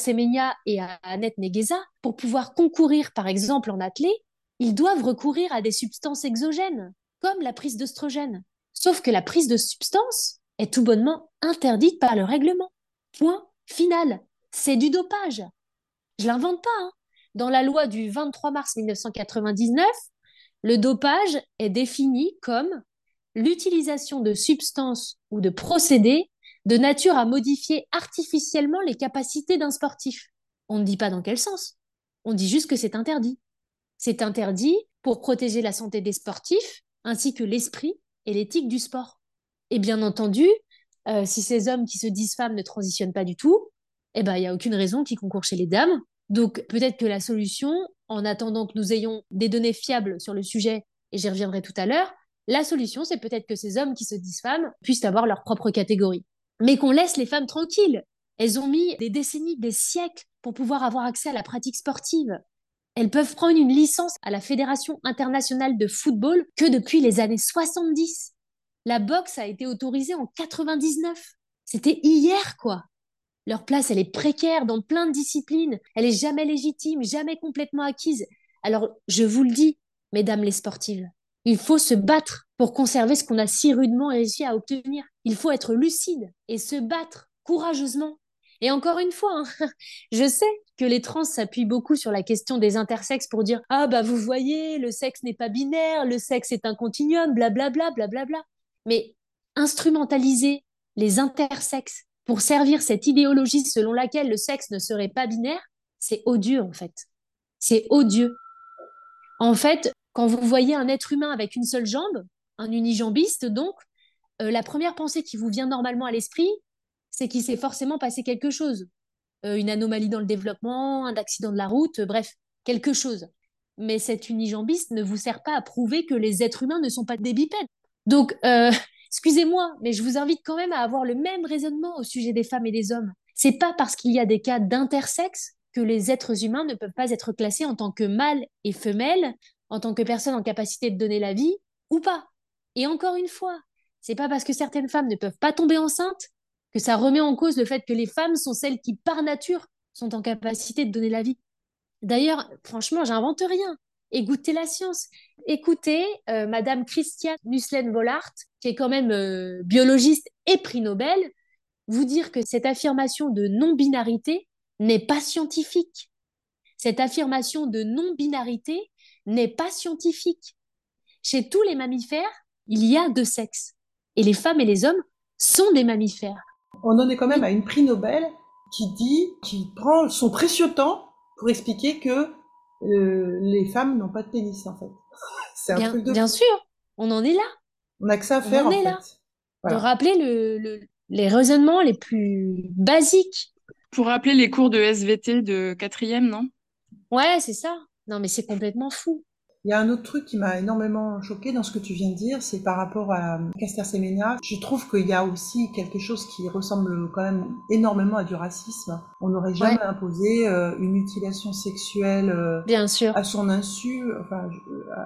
et à Annette Negueza, pour pouvoir concourir par exemple en athlée, ils doivent recourir à des substances exogènes, comme la prise d'œstrogène. Sauf que la prise de substance est tout bonnement interdite par le règlement. Point final. C'est du dopage. Je l'invente pas. Hein. Dans la loi du 23 mars 1999, le dopage est défini comme l'utilisation de substances ou de procédés de nature à modifier artificiellement les capacités d'un sportif. On ne dit pas dans quel sens. On dit juste que c'est interdit. C'est interdit pour protéger la santé des sportifs ainsi que l'esprit et l'éthique du sport. Et bien entendu, euh, si ces hommes qui se disent femmes ne transitionnent pas du tout, eh ben, il n'y a aucune raison qu'ils concourent chez les dames. Donc peut-être que la solution, en attendant que nous ayons des données fiables sur le sujet, et j'y reviendrai tout à l'heure, la solution, c'est peut-être que ces hommes qui se disent femmes puissent avoir leur propre catégorie. Mais qu'on laisse les femmes tranquilles. Elles ont mis des décennies, des siècles pour pouvoir avoir accès à la pratique sportive. Elles peuvent prendre une licence à la Fédération internationale de football que depuis les années 70. La boxe a été autorisée en 99. C'était hier, quoi. Leur place, elle est précaire dans plein de disciplines. Elle est jamais légitime, jamais complètement acquise. Alors, je vous le dis, mesdames les sportives, il faut se battre pour conserver ce qu'on a si rudement réussi à obtenir. Il faut être lucide et se battre courageusement. Et encore une fois, hein, je sais que les trans s'appuient beaucoup sur la question des intersexes pour dire ah bah vous voyez, le sexe n'est pas binaire, le sexe est un continuum, blablabla, blablabla. Mais instrumentaliser les intersexes pour servir cette idéologie selon laquelle le sexe ne serait pas binaire, c'est odieux en fait. C'est odieux. En fait, quand vous voyez un être humain avec une seule jambe, un unijambiste donc, euh, la première pensée qui vous vient normalement à l'esprit, c'est qu'il s'est forcément passé quelque chose. Euh, une anomalie dans le développement, un accident de la route, euh, bref, quelque chose. Mais cet unijambiste ne vous sert pas à prouver que les êtres humains ne sont pas des bipèdes. Donc, excusez-moi, mais je vous invite quand même à avoir le même raisonnement au sujet des femmes et des hommes. C'est pas parce qu'il y a des cas d'intersexe que les êtres humains ne peuvent pas être classés en tant que mâles et femelles, en tant que personnes en capacité de donner la vie ou pas. Et encore une fois, c'est pas parce que certaines femmes ne peuvent pas tomber enceintes que ça remet en cause le fait que les femmes sont celles qui, par nature, sont en capacité de donner la vie. D'ailleurs, franchement, j'invente rien. Écoutez la science. Écoutez euh, Madame Christiane Nusslen-Vollart, qui est quand même euh, biologiste et prix Nobel, vous dire que cette affirmation de non-binarité n'est pas scientifique. Cette affirmation de non-binarité n'est pas scientifique. Chez tous les mammifères, il y a deux sexes. Et les femmes et les hommes sont des mammifères. On en est quand même à une prix Nobel qui dit, qui prend son précieux temps pour expliquer que euh, les femmes n'ont pas de pénis, en fait. C'est un bien, truc de Bien sûr, on en est là. On n'a que ça à faire, on en, est Là. De rappeler le, les raisonnements les plus basiques pour rappeler les cours de SVT de quatrième, non? Ouais, c'est ça. Non, mais c'est complètement fou. Il y a un autre truc qui m'a énormément choqué dans ce que tu viens de dire, c'est par rapport à Caster Semenya. Je trouve qu'il y a aussi quelque chose qui ressemble quand même énormément à du racisme. On n'aurait jamais imposé euh, une mutilation sexuelle euh, Bien sûr. à son insu, enfin,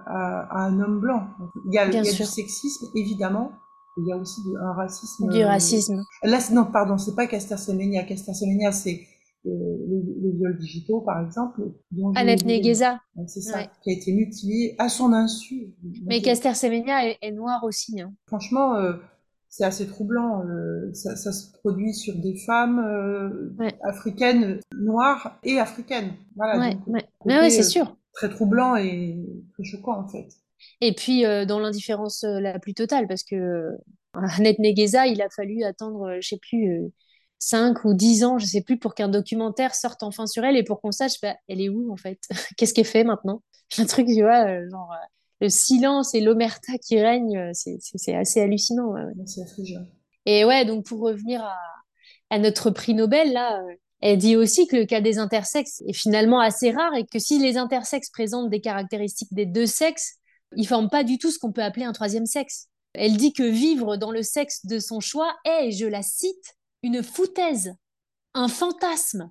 à, un homme blanc. Il y a, il y a du sexisme, évidemment, il y a aussi du, un racisme. Du racisme. Là, non, pardon, c'est pas Caster Semenya. Caster Semenya, c'est euh, les, viols digitaux, par exemple. Annette Negueza. C'est ça, qui a été mutilée à son insu. Mais Caster Semenya est, est noir aussi. Hein. Franchement, euh, c'est assez troublant. Euh, ça, ça, se produit sur des femmes euh, africaines, noires et africaines. Voilà. Ouais, ouais. ouais c'est sûr. Très troublant et très choquant, en fait. Et puis dans l'indifférence la plus totale, parce que Annette Negueza, il a fallu attendre, je sais plus, 5 ou 10 ans, je sais plus, pour qu'un documentaire sorte enfin sur elle et pour qu'on sache, bah, elle est où en fait? Qu'est-ce qu'elle fait maintenant? Un truc, tu vois, genre le silence et l'omerta qui règne, c'est assez hallucinant. Ouais, Et ouais, donc pour revenir à, à, notre prix Nobel, là, elle dit aussi que le cas des intersexes est finalement assez rare et que si les intersexes présentent des caractéristiques des deux sexes, ils forment pas du tout ce qu'on peut appeler un troisième sexe. Elle dit que vivre dans le sexe de son choix est, je la cite, une foutaise, un fantasme.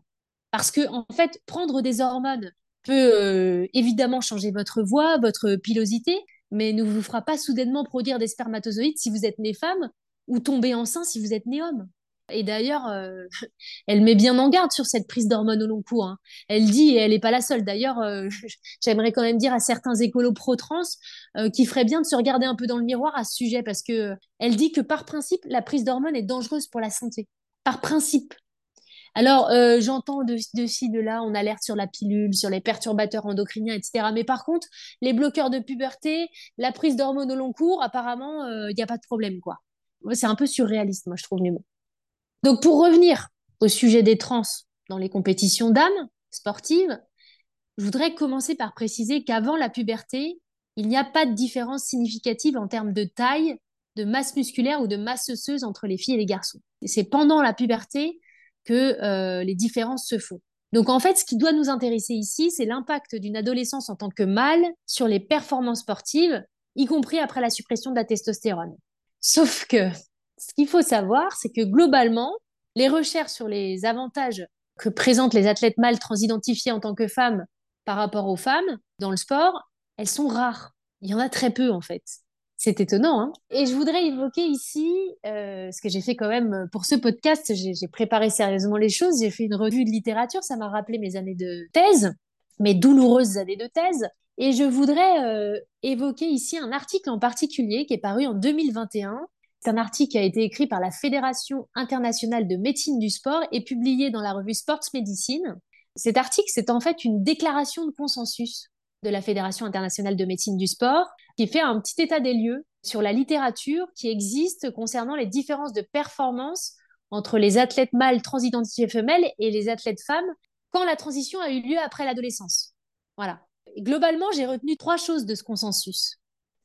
Parce que, en fait, prendre des hormones peut euh, évidemment changer votre voix, votre pilosité, mais ne vous fera pas soudainement produire des spermatozoïdes si vous êtes né femme ou tomber enceinte si vous êtes né homme. Et d'ailleurs, euh, elle met bien en garde sur cette prise d'hormones au long cours. Hein. Elle dit, et elle n'est pas la seule d'ailleurs, euh, j'aimerais quand même dire à certains écolos pro-trans euh, qu'il ferait bien de se regarder un peu dans le miroir à ce sujet, parce que elle dit que par principe, la prise d'hormones est dangereuse pour la santé. Par principe. Alors, j'entends de, de, ci, de là, on alerte sur la pilule, sur les perturbateurs endocriniens, etc. Mais par contre, les bloqueurs de puberté, la prise d'hormones au long cours, apparemment, il n'y a pas de problème, quoi. C'est un peu surréaliste, moi, je trouve, mais bon. Donc pour revenir au sujet des trans dans les compétitions d'âme sportives, je voudrais commencer par préciser qu'avant la puberté, il n'y a pas de différence significative en termes de taille, de masse musculaire ou de masse osseuse entre les filles et les garçons. c'est pendant la puberté que euh, les différences se font. Donc en fait, ce qui doit nous intéresser ici, c'est l'impact d'une adolescence en tant que mâle sur les performances sportives, y compris après la suppression de la testostérone. Sauf que ce qu'il faut savoir, c'est que globalement, les recherches sur les avantages que présentent les athlètes mâles transidentifiés en tant que femmes par rapport aux femmes dans le sport, elles sont rares. Il y en a très peu en fait. C'est étonnant. Hein et je voudrais évoquer ici, euh, ce que j'ai fait quand même pour ce podcast, j'ai préparé sérieusement les choses, j'ai fait une revue de littérature, ça m'a rappelé mes années de thèse, mes douloureuses années de thèse. Et je voudrais euh, évoquer ici un article en particulier qui est paru en 2021 C'est un article qui a été écrit par la Fédération internationale de médecine du sport et publié dans la revue Sports Medicine. Cet article, c'est en fait une déclaration de consensus de la Fédération internationale de médecine du sport qui fait un petit état des lieux sur la littérature qui existe concernant les différences de performance entre les athlètes mâles transidentifiés femelles et les athlètes femmes quand la transition a eu lieu après l'adolescence. Voilà. globalement, j'ai retenu trois choses de ce consensus.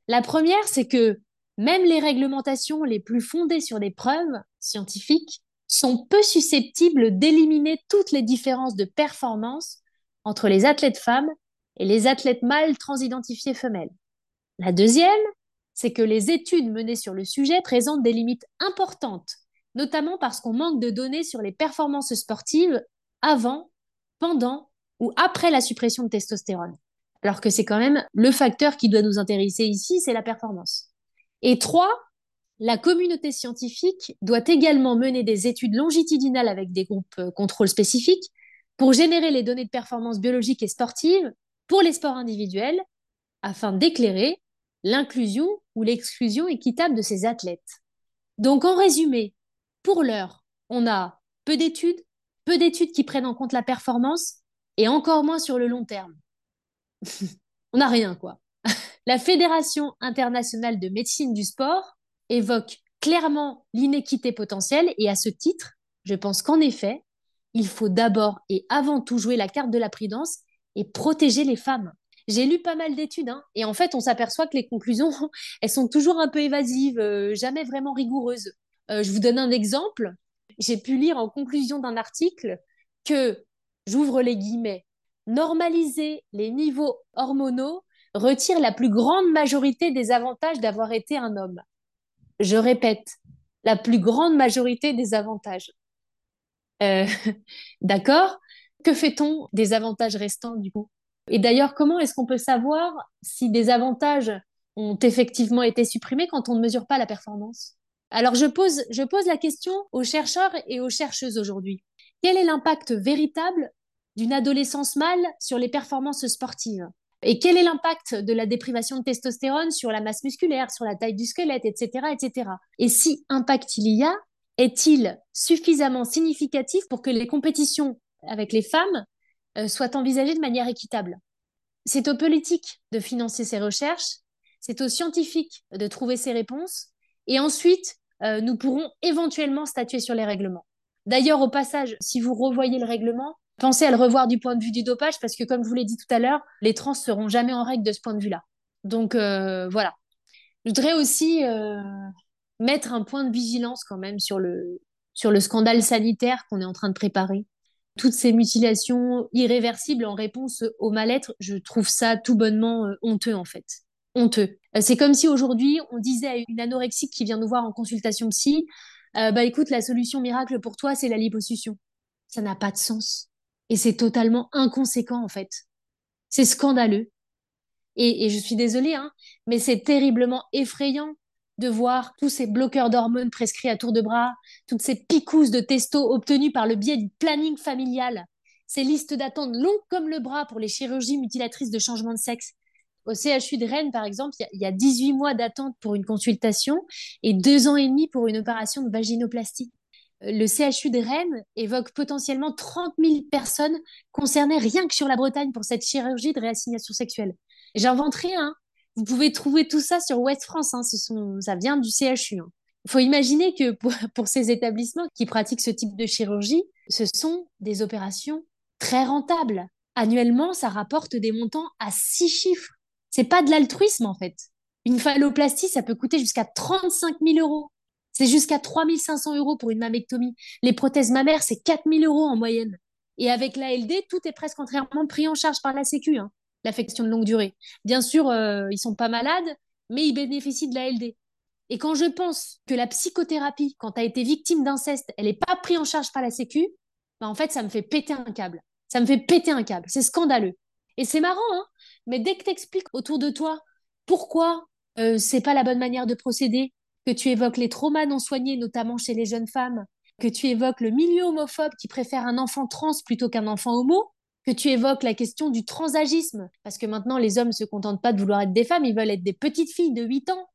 La première, c'est que même les réglementations les plus fondées sur des preuves scientifiques sont peu susceptibles d'éliminer toutes les différences de performance entre les athlètes femmes et les athlètes mâles transidentifiés femelles. La deuxième, c'est que les études menées sur le sujet présentent des limites importantes, notamment parce qu'on manque de données sur les performances sportives avant, pendant ou après la suppression de testostérone. Alors que c'est quand même le facteur qui doit nous intéresser ici, c'est la performance. Et trois, la communauté scientifique doit également mener des études longitudinales avec des groupes euh, contrôle spécifiques pour générer les données de performance biologique et sportive pour les sports individuels afin d'éclairer l'inclusion ou l'exclusion équitable de ces athlètes. Donc en résumé, pour l'heure, on a peu d'études, peu d'études qui prennent en compte la performance et encore moins sur le long terme. on n'a rien quoi. la Fédération internationale de médecine du sport évoque clairement l'inéquité potentielle et à ce titre, je pense qu'en effet, il faut d'abord et avant tout jouer la carte de la prudence et protéger les femmes. J'ai lu pas mal d'études hein, et en fait, on s'aperçoit que les conclusions, elles sont toujours un peu évasives, euh, jamais vraiment rigoureuses. Euh, je vous donne un exemple. J'ai pu lire en conclusion d'un article que, j'ouvre les guillemets, normaliser les niveaux hormonaux retire la plus grande majorité des avantages d'avoir été un homme. Je répète, la plus grande majorité des avantages. Euh, d'accord? Que fait-on des avantages restants du coup? Et d'ailleurs, comment est-ce qu'on peut savoir si des avantages ont effectivement été supprimés quand on ne mesure pas la performance? Alors je pose, je pose la question aux chercheurs et aux chercheuses aujourd'hui. Quel est l'impact véritable d'une adolescence mâle sur les performances sportives? Et quel est l'impact de la déprivation de testostérone sur la masse musculaire, sur la taille du squelette, etc., etc. Et si impact il y a, est-il suffisamment significatif pour que les compétitions avec les femmes euh, soient envisagées de manière équitable C'est aux politiques de financer ces recherches, c'est aux scientifiques de trouver ces réponses, et ensuite, euh, nous pourrons éventuellement statuer sur les règlements. D'ailleurs, au passage, si vous revoyez le règlement, Pensez à le revoir du point de vue du dopage parce que, comme je vous l'ai dit tout à l'heure, les trans seront jamais en règle de ce point de vue-là. Donc euh, voilà. Je voudrais aussi mettre un point de vigilance quand même sur le, sur le scandale sanitaire qu'on est en train de préparer. Toutes ces mutilations irréversibles en réponse au mal-être, je trouve ça tout bonnement euh, honteux en fait. Honteux. C'est comme si aujourd'hui on disait à une anorexique qui vient nous voir en consultation psy, bah écoute, la solution miracle pour toi, c'est la liposuction. Ça n'a pas de sens. Et c'est totalement inconséquent, en fait. C'est scandaleux. Et, je suis désolée, hein, mais c'est terriblement effrayant de voir tous ces bloqueurs d'hormones prescrits à tour de bras, toutes ces picousses de testo obtenues par le biais du planning familial, ces listes d'attente longues comme le bras pour les chirurgies mutilatrices de changement de sexe. Au CHU de Rennes, par exemple, il y, a 18 mois d'attente pour une consultation et deux ans et demi pour une opération de vaginoplastie le CHU de Rennes évoque potentiellement 30 000 personnes concernées rien que sur la Bretagne pour cette chirurgie de réassignation sexuelle. J'invente rien. Hein. Vous pouvez trouver tout ça sur Ouest France. Hein. Ce sont, ça vient du CHU. Hein. Il faut imaginer que pour, ces établissements qui pratiquent ce type de chirurgie, ce sont des opérations très rentables. Annuellement, ça rapporte des montants à six chiffres. C'est pas de l'altruisme en fait. Une phalloplastie, ça peut coûter jusqu'à 35 000 euros. C'est jusqu'à 3500 euros pour une mammectomie. Les prothèses mammaires, c'est 4000 euros en moyenne. Et avec l'ALD, tout est presque entièrement pris en charge par la Sécu, hein, l'affection de longue durée. Bien sûr, euh, ils sont pas malades, mais ils bénéficient de l'ALD. Et quand je pense que la psychothérapie, quand tu as été victime d'inceste, elle n'est pas prise en charge par la Sécu, bah en fait, ça me fait péter un câble. Ça me fait péter un câble. C'est scandaleux. Et c'est marrant, hein mais dès que tu expliques autour de toi pourquoi euh, c'est pas la bonne manière de procéder, que tu évoques les traumas non soignés, notamment chez les jeunes femmes, que tu évoques le milieu homophobe qui préfère un enfant trans plutôt qu'un enfant homo, que tu évoques la question du transagisme, parce que maintenant les hommes ne se contentent pas de vouloir être des femmes, ils veulent être des petites filles de 8 ans.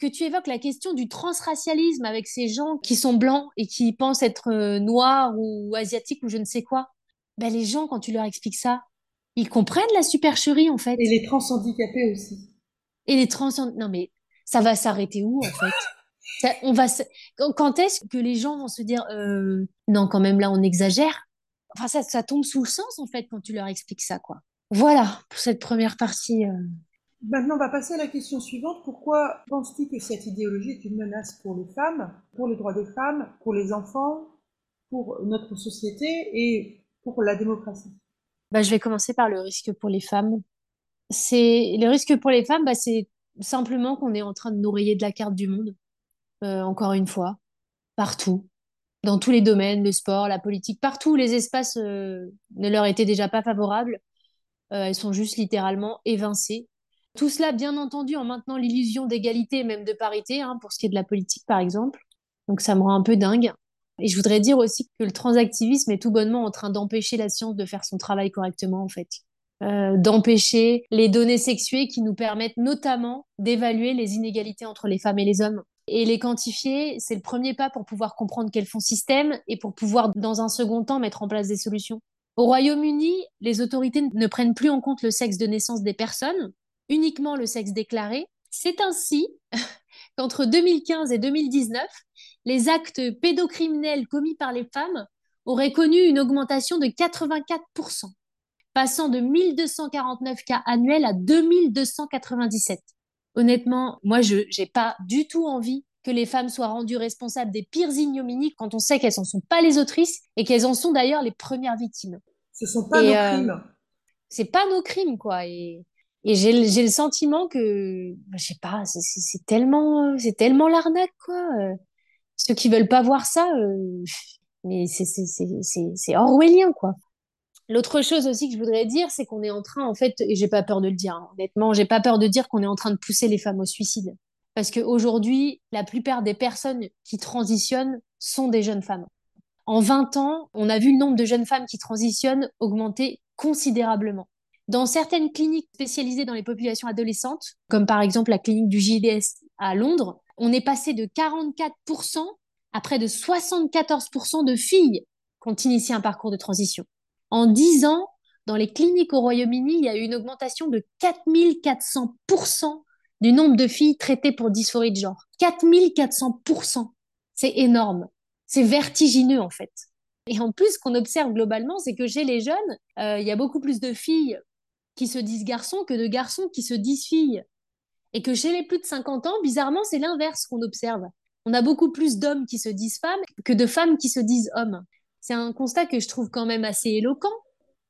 que tu évoques la question du transracialisme avec ces gens qui sont blancs et qui pensent être euh, noirs ou asiatiques ou je ne sais quoi. Ben, les gens, quand tu leur expliques ça, ils comprennent la supercherie en fait. Et les transhandicapés aussi. Et les trans... Non mais ça va s'arrêter où en fait? On va Quand est-ce que les gens vont se dire euh, non quand même là on exagère? Enfin ça, ça tombe sous le sens en fait quand tu leur expliques ça quoi. Voilà pour cette première partie. Euh. Maintenant, on va passer à la question suivante. Pourquoi penses-tu que cette idéologie est une menace pour les femmes, pour les droits des femmes, pour les enfants, pour notre société et pour la démocratie? Bah, Je vais commencer par le risque pour les femmes. C'est Le risque pour les femmes, bah, c'est simplement qu'on est en train de nous rayer de la carte du monde, euh, encore une fois, partout, dans tous les domaines, le sport, la politique, partout les espaces euh, ne leur étaient déjà pas favorables. Euh, elles sont juste littéralement évincées tout cela, bien entendu, en maintenant l'illusion d'égalité, même de parité, hein, pour ce qui est de la politique, par exemple. Donc ça me rend un peu dingue. Et je voudrais dire aussi que le transactivisme est tout bonnement en train d'empêcher la science de faire son travail correctement, en fait. Euh, d'empêcher les données sexuées qui nous permettent notamment d'évaluer les inégalités entre les femmes et les hommes. Et les quantifier, c'est le premier pas pour pouvoir comprendre quels font système et pour pouvoir, dans un second temps, mettre en place des solutions. Au Royaume-Uni, les autorités ne prennent plus en compte le sexe de naissance des personnes, uniquement le sexe déclaré. C'est ainsi qu'entre 2015 et 2019, les actes pédocriminels commis par les femmes auraient connu une augmentation de 84%, passant de 1249 cas annuels à 2297. Honnêtement, moi, je n'ai pas du tout envie que les femmes soient rendues responsables des pires ignominies quand on sait qu'elles n'en sont pas les autrices et qu'elles en sont d'ailleurs les premières victimes. Ce sont pas nos euh, crimes. C'est pas nos crimes, quoi. Et et j'ai le sentiment que, bah, je sais pas, c'est tellement, c'est tellement l'arnaque, quoi. Euh. Ceux qui veulent pas voir ça, euh, mais c'est orwellien, quoi. L'autre chose aussi que je voudrais dire, c'est qu'on est en train, en fait, et j'ai pas peur de le dire, hein, honnêtement, j'ai pas peur de dire qu'on est en train de pousser les femmes au suicide. Parce qu'aujourd'hui, la plupart des personnes qui transitionnent sont des jeunes femmes. En 20 ans, on a vu le nombre de jeunes femmes qui transitionnent augmenter considérablement. Dans certaines cliniques spécialisées dans les populations adolescentes, comme par exemple la clinique du JDS à Londres, on est passé de 44% à près de 74% de filles qui ont initié un parcours de transition. En 10 ans, dans les cliniques au Royaume-Uni, il y a eu une augmentation de 4400% du nombre de filles traitées pour dysphorie de genre. 4400%. C'est énorme. C'est vertigineux en fait. Et en plus, ce qu'on observe globalement, c'est que chez les jeunes, euh, il y a beaucoup plus de filles qui se disent garçons que de garçons qui se disent filles. Et que chez les plus de 50 ans, bizarrement, c'est l'inverse qu'on observe. On a beaucoup plus d'hommes qui se disent femmes que de femmes qui se disent hommes. C'est un constat que je trouve quand même assez éloquent.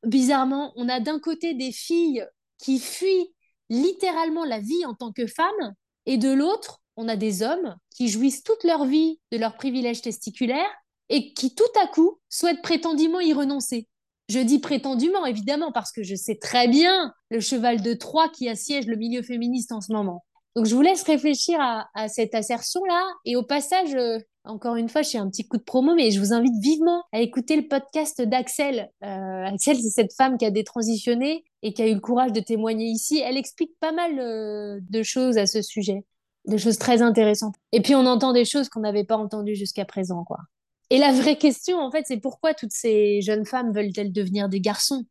Bizarrement, on a d'un côté des filles qui fuient littéralement la vie en tant que femmes, et de l'autre, on a des hommes qui jouissent toute leur vie de leurs privilèges testiculaires et qui tout à coup souhaitent prétendument y renoncer. Je dis prétendument, évidemment, parce que je sais très bien le cheval de Troie qui assiège le milieu féministe en ce moment. Donc, je vous laisse réfléchir à, cette assertion-là. Et au passage, euh, encore une fois, je fais un petit coup de promo, mais je vous invite vivement à écouter le podcast d'Axel. Euh, Axel, c'est cette femme qui a détransitionné et qui a eu le courage de témoigner ici. Elle explique pas mal euh, de choses à ce sujet, de choses très intéressantes. Et puis, on entend des choses qu'on n'avait pas entendues jusqu'à présent, quoi. Et la vraie question, en fait, c'est pourquoi toutes ces jeunes femmes veulent-elles devenir des garçons?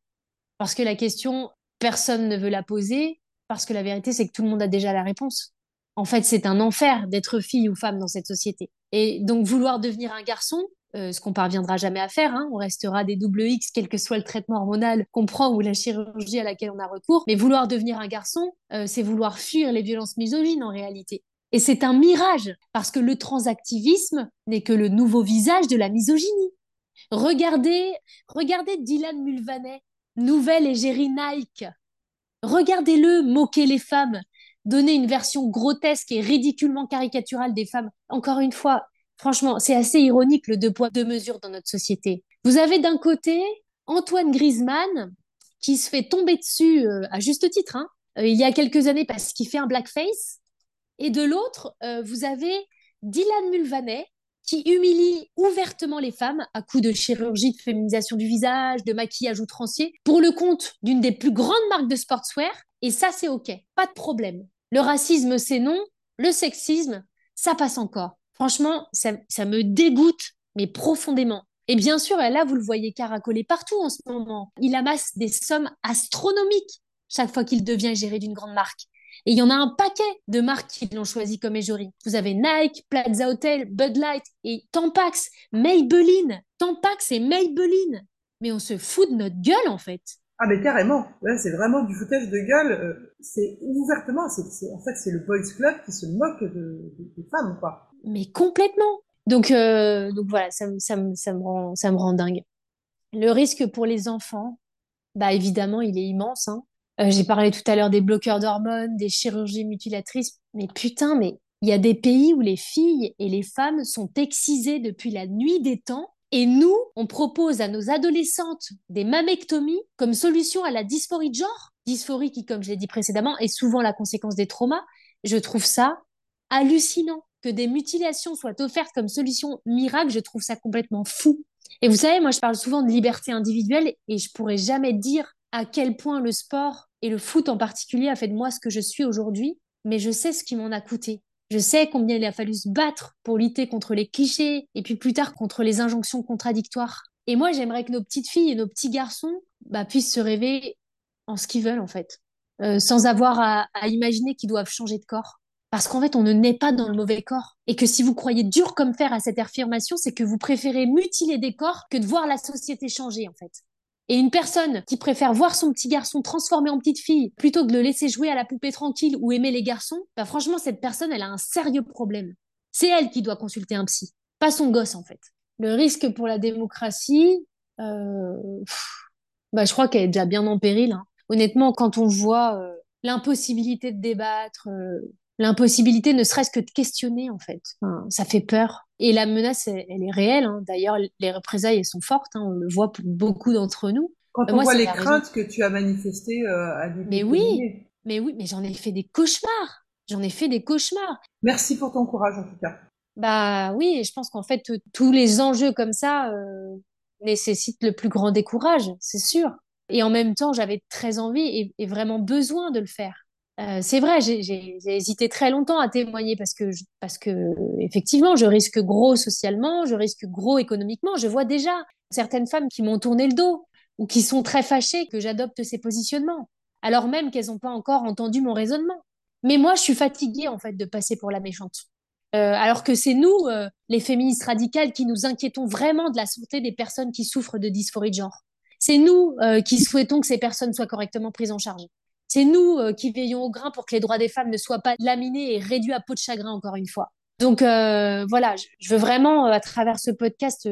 Parce que la question, personne ne veut la poser, parce que la vérité, c'est que tout le monde a déjà la réponse. En fait, c'est un enfer d'être fille ou femme dans cette société. Et donc, vouloir devenir un garçon, euh, ce qu'on parviendra jamais à faire, hein, on restera des double X, quel que soit le traitement hormonal qu'on prend ou la chirurgie à laquelle on a recours. Mais vouloir devenir un garçon, euh, c'est vouloir fuir les violences misogynes en réalité. Et c'est un mirage, parce que le transactivisme n'est que le nouveau visage de la misogynie. Regardez, regardez Dylan Mulvaney, nouvelle égérie Nike. Regardez-le moquer les femmes, donner une version grotesque et ridiculement caricaturale des femmes. Encore une fois, franchement, c'est assez ironique le deux poids, deux mesures dans notre société. Vous avez d'un côté Antoine Griezmann, qui se fait tomber dessus, euh, à juste titre, hein, euh, il y a quelques années parce qu'il fait un blackface, et de l'autre, euh, vous avez Dylan Mulvaney, qui humilie ouvertement les femmes à coups de chirurgie de féminisation du visage, de maquillage outrancier, pour le compte d'une des plus grandes marques de sportswear. Et ça, c'est OK, pas de problème. Le racisme, c'est non, le sexisme, ça passe encore. Franchement, ça, me dégoûte, mais profondément. Et bien sûr, là, vous le voyez caracoler partout en ce moment. Il amasse des sommes astronomiques chaque fois qu'il devient géré d'une grande marque. Et il y en a un paquet de marques qui l'ont choisi comme égérie. Vous avez Nike, Plaza Hotel, Bud Light et Tampax, Maybelline. Tampax et Maybelline. Mais on se fout de notre gueule, en fait. Ah mais carrément, c'est vraiment du foutage de gueule. Euh, c'est ouvertement, c'est, en fait c'est le boys club qui se moque de, des femmes quoi. Mais complètement. Donc euh, donc voilà, ça, ça, ça, me rend ça me rend dingue. Le risque pour les enfants, bah évidemment il est immense. Hein. Euh, j'ai parlé tout à l'heure des bloqueurs d'hormones, des chirurgies mutilatrices, mais putain, mais il y a des pays où les filles et les femmes sont excisées depuis la nuit des temps. Et nous, on propose à nos adolescentes des mammectomies comme solution à la dysphorie de genre. Dysphorie qui, comme je l'ai dit précédemment, est souvent la conséquence des traumas. Je trouve ça hallucinant. Que des mutilations soient offertes comme solution miracle, je trouve ça complètement fou. Et vous savez, moi, je parle souvent de liberté individuelle et je pourrais jamais dire à quel point le sport et le foot en particulier a fait de moi ce que je suis aujourd'hui, mais je sais ce qui m'en a coûté. Je sais combien il a fallu se battre pour lutter contre les clichés et puis plus tard contre les injonctions contradictoires. Et moi, j'aimerais que nos petites filles et nos petits garçons bah, puissent se rêver en ce qu'ils veulent, en fait, euh, sans avoir à, à imaginer qu'ils doivent changer de corps. Parce qu'en fait, on ne naît pas dans le mauvais corps. Et que si vous croyez dur comme fer à cette affirmation, c'est que vous préférez mutiler des corps que de voir la société changer, en fait. Et une personne qui préfère voir son petit garçon transformé en petite fille plutôt que de le laisser jouer à la poupée tranquille ou aimer les garçons, bah franchement, cette personne, elle a un sérieux problème. C'est elle qui doit consulter un psy, pas son gosse en fait. Le risque pour la démocratie, euh, bah, je crois qu'elle est déjà bien en péril. Hein. Honnêtement, quand on voit euh, l'impossibilité de débattre, euh, l'impossibilité ne serait-ce que de questionner en fait. ça fait peur. Et la menace, elle, est réelle. Hein. D'ailleurs, les représailles, elles sont fortes. Hein. On le voit pour beaucoup d'entre nous. Quand on voit les craintes que tu as manifestées euh, à Mais oui, mais oui, mais j'en ai fait des cauchemars. J'en ai fait des cauchemars. Merci pour ton courage en tout cas. Bah oui, et je pense qu'en fait, tous les enjeux comme ça euh, nécessitent le plus grand décourage, c'est sûr. Et en même temps, j'avais très envie et vraiment besoin de le faire. Euh, c'est vrai, j'ai hésité très longtemps à témoigner parce que, parce que effectivement, je risque gros socialement, je risque gros économiquement. Je vois déjà certaines femmes qui m'ont tourné le dos ou qui sont très fâchées que j'adopte ces positionnements, alors même qu'elles n'ont pas encore entendu mon raisonnement. Mais moi, je suis fatiguée en fait de passer pour la méchante. Euh, alors que c'est nous, euh, les féministes radicales, qui nous inquiétons vraiment de la santé des personnes qui souffrent de dysphorie de genre. C'est nous qui souhaitons que ces personnes soient correctement prises en charge. C'est nous euh, qui veillons au grain pour que les droits des femmes ne soient pas laminés et réduits à peau de chagrin, encore une fois. Donc euh, voilà, je, veux vraiment, euh, à travers ce podcast,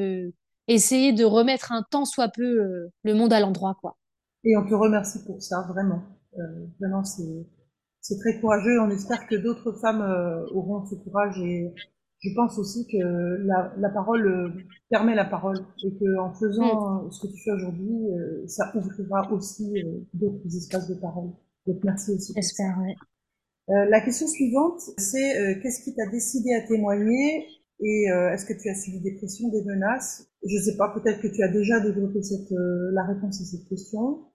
essayer de remettre un tant soit peu le monde à l'endroit. quoi. Et on te remercie pour ça, vraiment. vraiment, c'est très courageux. On espère que d'autres femmes auront ce courage et je pense aussi que la, parole permet la parole et que en faisant mm. ce que tu fais aujourd'hui, ça ouvrira aussi d'autres espaces de parole. Donc merci aussi. J'espère, oui. Euh, la question suivante, c'est euh, qu'est-ce qui t'a décidé à témoigner et euh, est-ce que tu as subi des pressions, des menaces? Je ne sais pas, peut-être que tu as déjà développé cette, euh, la réponse à cette question.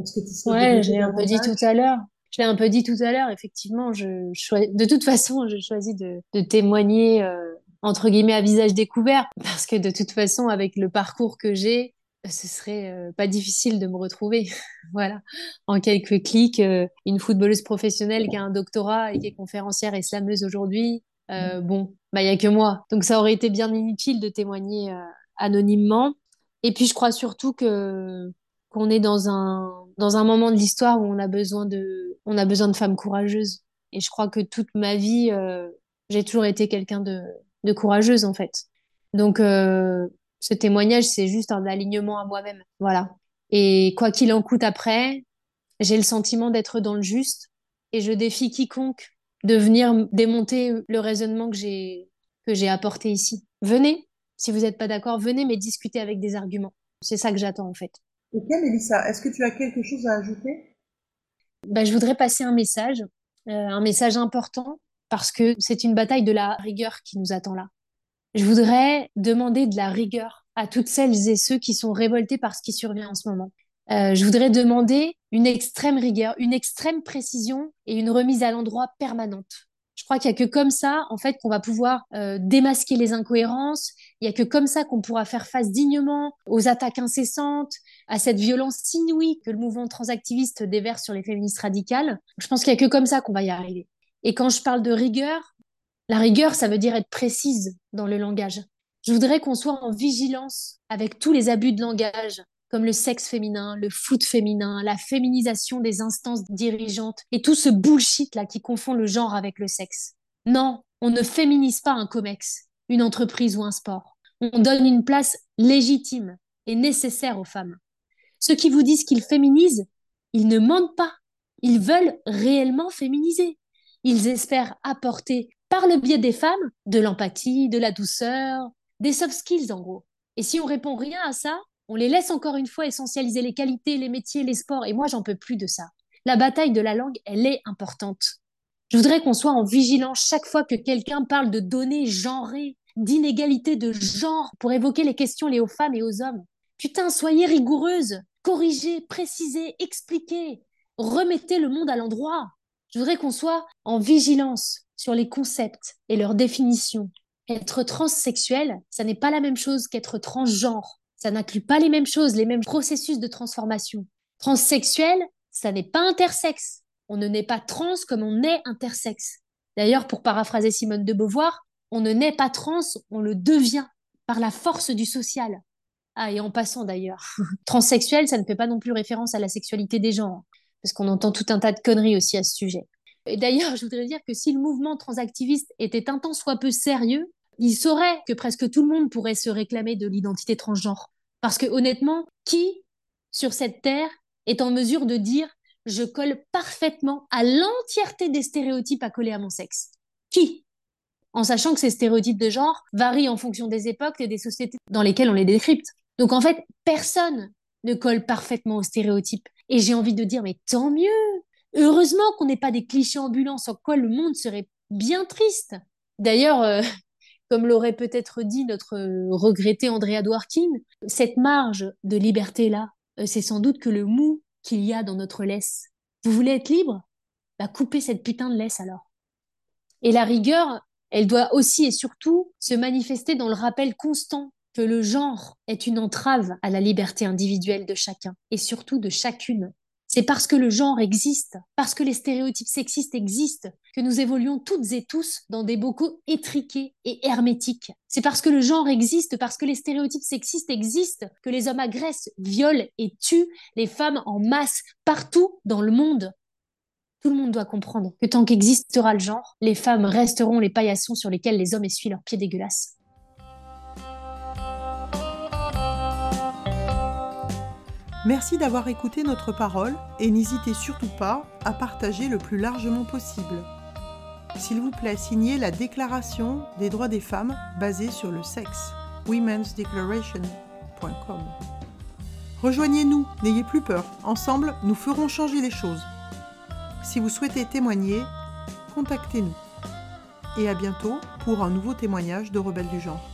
Est-ce que tu Ouais, j'ai un peu dit tout à l'heure. Je l'ai un peu dit tout à l'heure, effectivement, de toute façon, je choisis de, témoigner euh, entre guillemets à visage découvert parce que de toute façon, avec le parcours que j'ai, ce serait euh, pas difficile de me retrouver. voilà, en quelques clics, euh, une footballeuse professionnelle qui a un doctorat et qui est conférencière et slameuse aujourd'hui. Bon, bah il y a que moi, donc ça aurait été bien inutile de témoigner anonymement. Et puis je crois surtout que qu'on est dans un dans un moment de l'histoire où on a besoin de on a besoin de femmes courageuses. Et je crois que toute ma vie, j'ai toujours été quelqu'un de courageuse en fait. Donc ce témoignage, c'est juste un alignement à moi-même. Voilà. Et quoi qu'il en coûte après, j'ai le sentiment d'être dans le juste et je défie quiconque de venir démonter le raisonnement que j'ai que j'ai apporté ici. Venez, si vous n'êtes pas d'accord, venez mais discuter avec des arguments. C'est ça que j'attends en fait. Ok, Mélissa, est-ce que tu as quelque chose à ajouter? Bah, Je voudrais passer un message, euh, un message important, parce que c'est une bataille de la rigueur qui nous attend là je voudrais demander de la rigueur à toutes celles et ceux qui sont révoltés par ce qui survient en ce moment. Euh, je voudrais demander une extrême rigueur, une extrême précision et une remise à l'endroit permanente. Je crois qu'il y a que comme ça, en fait, qu'on va pouvoir euh, démasquer les incohérences. Il y a que comme ça qu'on pourra faire face dignement aux attaques incessantes, à cette violence inouïe que le mouvement transactiviste déverse sur les féministes radicales. Je pense qu'il y a que comme ça qu'on va y arriver. Et quand je parle de rigueur, la rigueur, ça veut dire être précise dans le langage. Je voudrais qu'on soit en vigilance avec tous les abus de langage, comme le sexe féminin, le foot féminin, la féminisation des instances dirigeantes et tout ce bullshit là qui confond le genre avec le sexe. Non, on ne féminise pas un comex, une entreprise ou un sport. On donne une place légitime et nécessaire aux femmes. Ceux qui vous disent qu'ils féminisent, ils ne mentent pas. Ils veulent réellement féminiser. Ils espèrent apporter, par le biais des femmes, de l'empathie, de la douceur, des soft skills en gros. Et si on répond rien à ça, on les laisse encore une fois essentialiser les qualités, les métiers, les sports. Et moi, j'en peux plus de ça. La bataille de la langue, elle est importante. Je voudrais qu'on soit en vigilance chaque fois que quelqu'un parle de données genrées, d'inégalité de genre pour évoquer les questions liées aux femmes et aux hommes. Putain, soyez rigoureuse, corrigez, précisez, expliquez, remettez le monde à l'endroit. Je voudrais qu'on soit en vigilance sur les concepts et leurs définitions. Être transsexuel, ça n'est pas la même chose qu'être transgenre. Ça n'inclut pas les mêmes choses, les mêmes processus de transformation. Transsexuel, ça n'est pas intersexe. On ne naît pas trans comme on est intersexe. D'ailleurs, pour paraphraser Simone de Beauvoir, on ne naît pas trans, on le devient par la force du social. Ah, et en passant d'ailleurs, transsexuel, ça ne fait pas non plus référence à la sexualité des gens, parce qu'on entend tout un tas de conneries aussi à ce sujet. Et d'ailleurs, je voudrais dire que si le mouvement transactiviste était un tant soit peu sérieux, il saurait que presque tout le monde pourrait se réclamer de l'identité transgenre. Parce que honnêtement, qui sur cette terre est en mesure de dire je colle parfaitement à l'entièreté des stéréotypes coller à mon sexe Qui? En sachant que ces stéréotypes de genre varient en fonction des époques et des sociétés dans lesquelles on les décrypte. Donc en fait, personne ne colle parfaitement aux stéréotypes. Et j'ai envie de dire, mais tant mieux Heureusement qu'on n'est pas des clichés ambulants sans quoi le monde serait bien triste. D'ailleurs, euh, comme l'aurait peut-être dit notre euh, regretté Andrea Dworkin, cette marge de liberté-là, euh, c'est sans doute que le mou qu'il y a dans notre laisse. Vous voulez être libre? Bah coupez cette putain de laisse alors. Et la rigueur, elle doit aussi et surtout se manifester dans le rappel constant que le genre est une entrave à la liberté individuelle de chacun et surtout de chacune. C'est parce que le genre existe, parce que les stéréotypes sexistes existent, que nous évoluons toutes et tous dans des bocaux étriqués et hermétiques. C'est parce que le genre existe, parce que les stéréotypes sexistes existent, que les hommes agressent, violent et tuent les femmes en masse partout dans le monde. Tout le monde doit comprendre que tant qu'existera le genre, les femmes resteront les paillassons sur lesquels les hommes essuient leurs pieds dégueulasses. Merci d'avoir écouté notre parole et n'hésitez surtout pas à partager le plus largement possible. S'il vous plaît, signez la Déclaration des droits des femmes basée sur le sexe, womensdeclaration.com. Rejoignez-nous, n'ayez plus peur, ensemble nous ferons changer les choses. Si vous souhaitez témoigner, contactez-nous. Et à bientôt pour un nouveau témoignage de Rebelles du genre.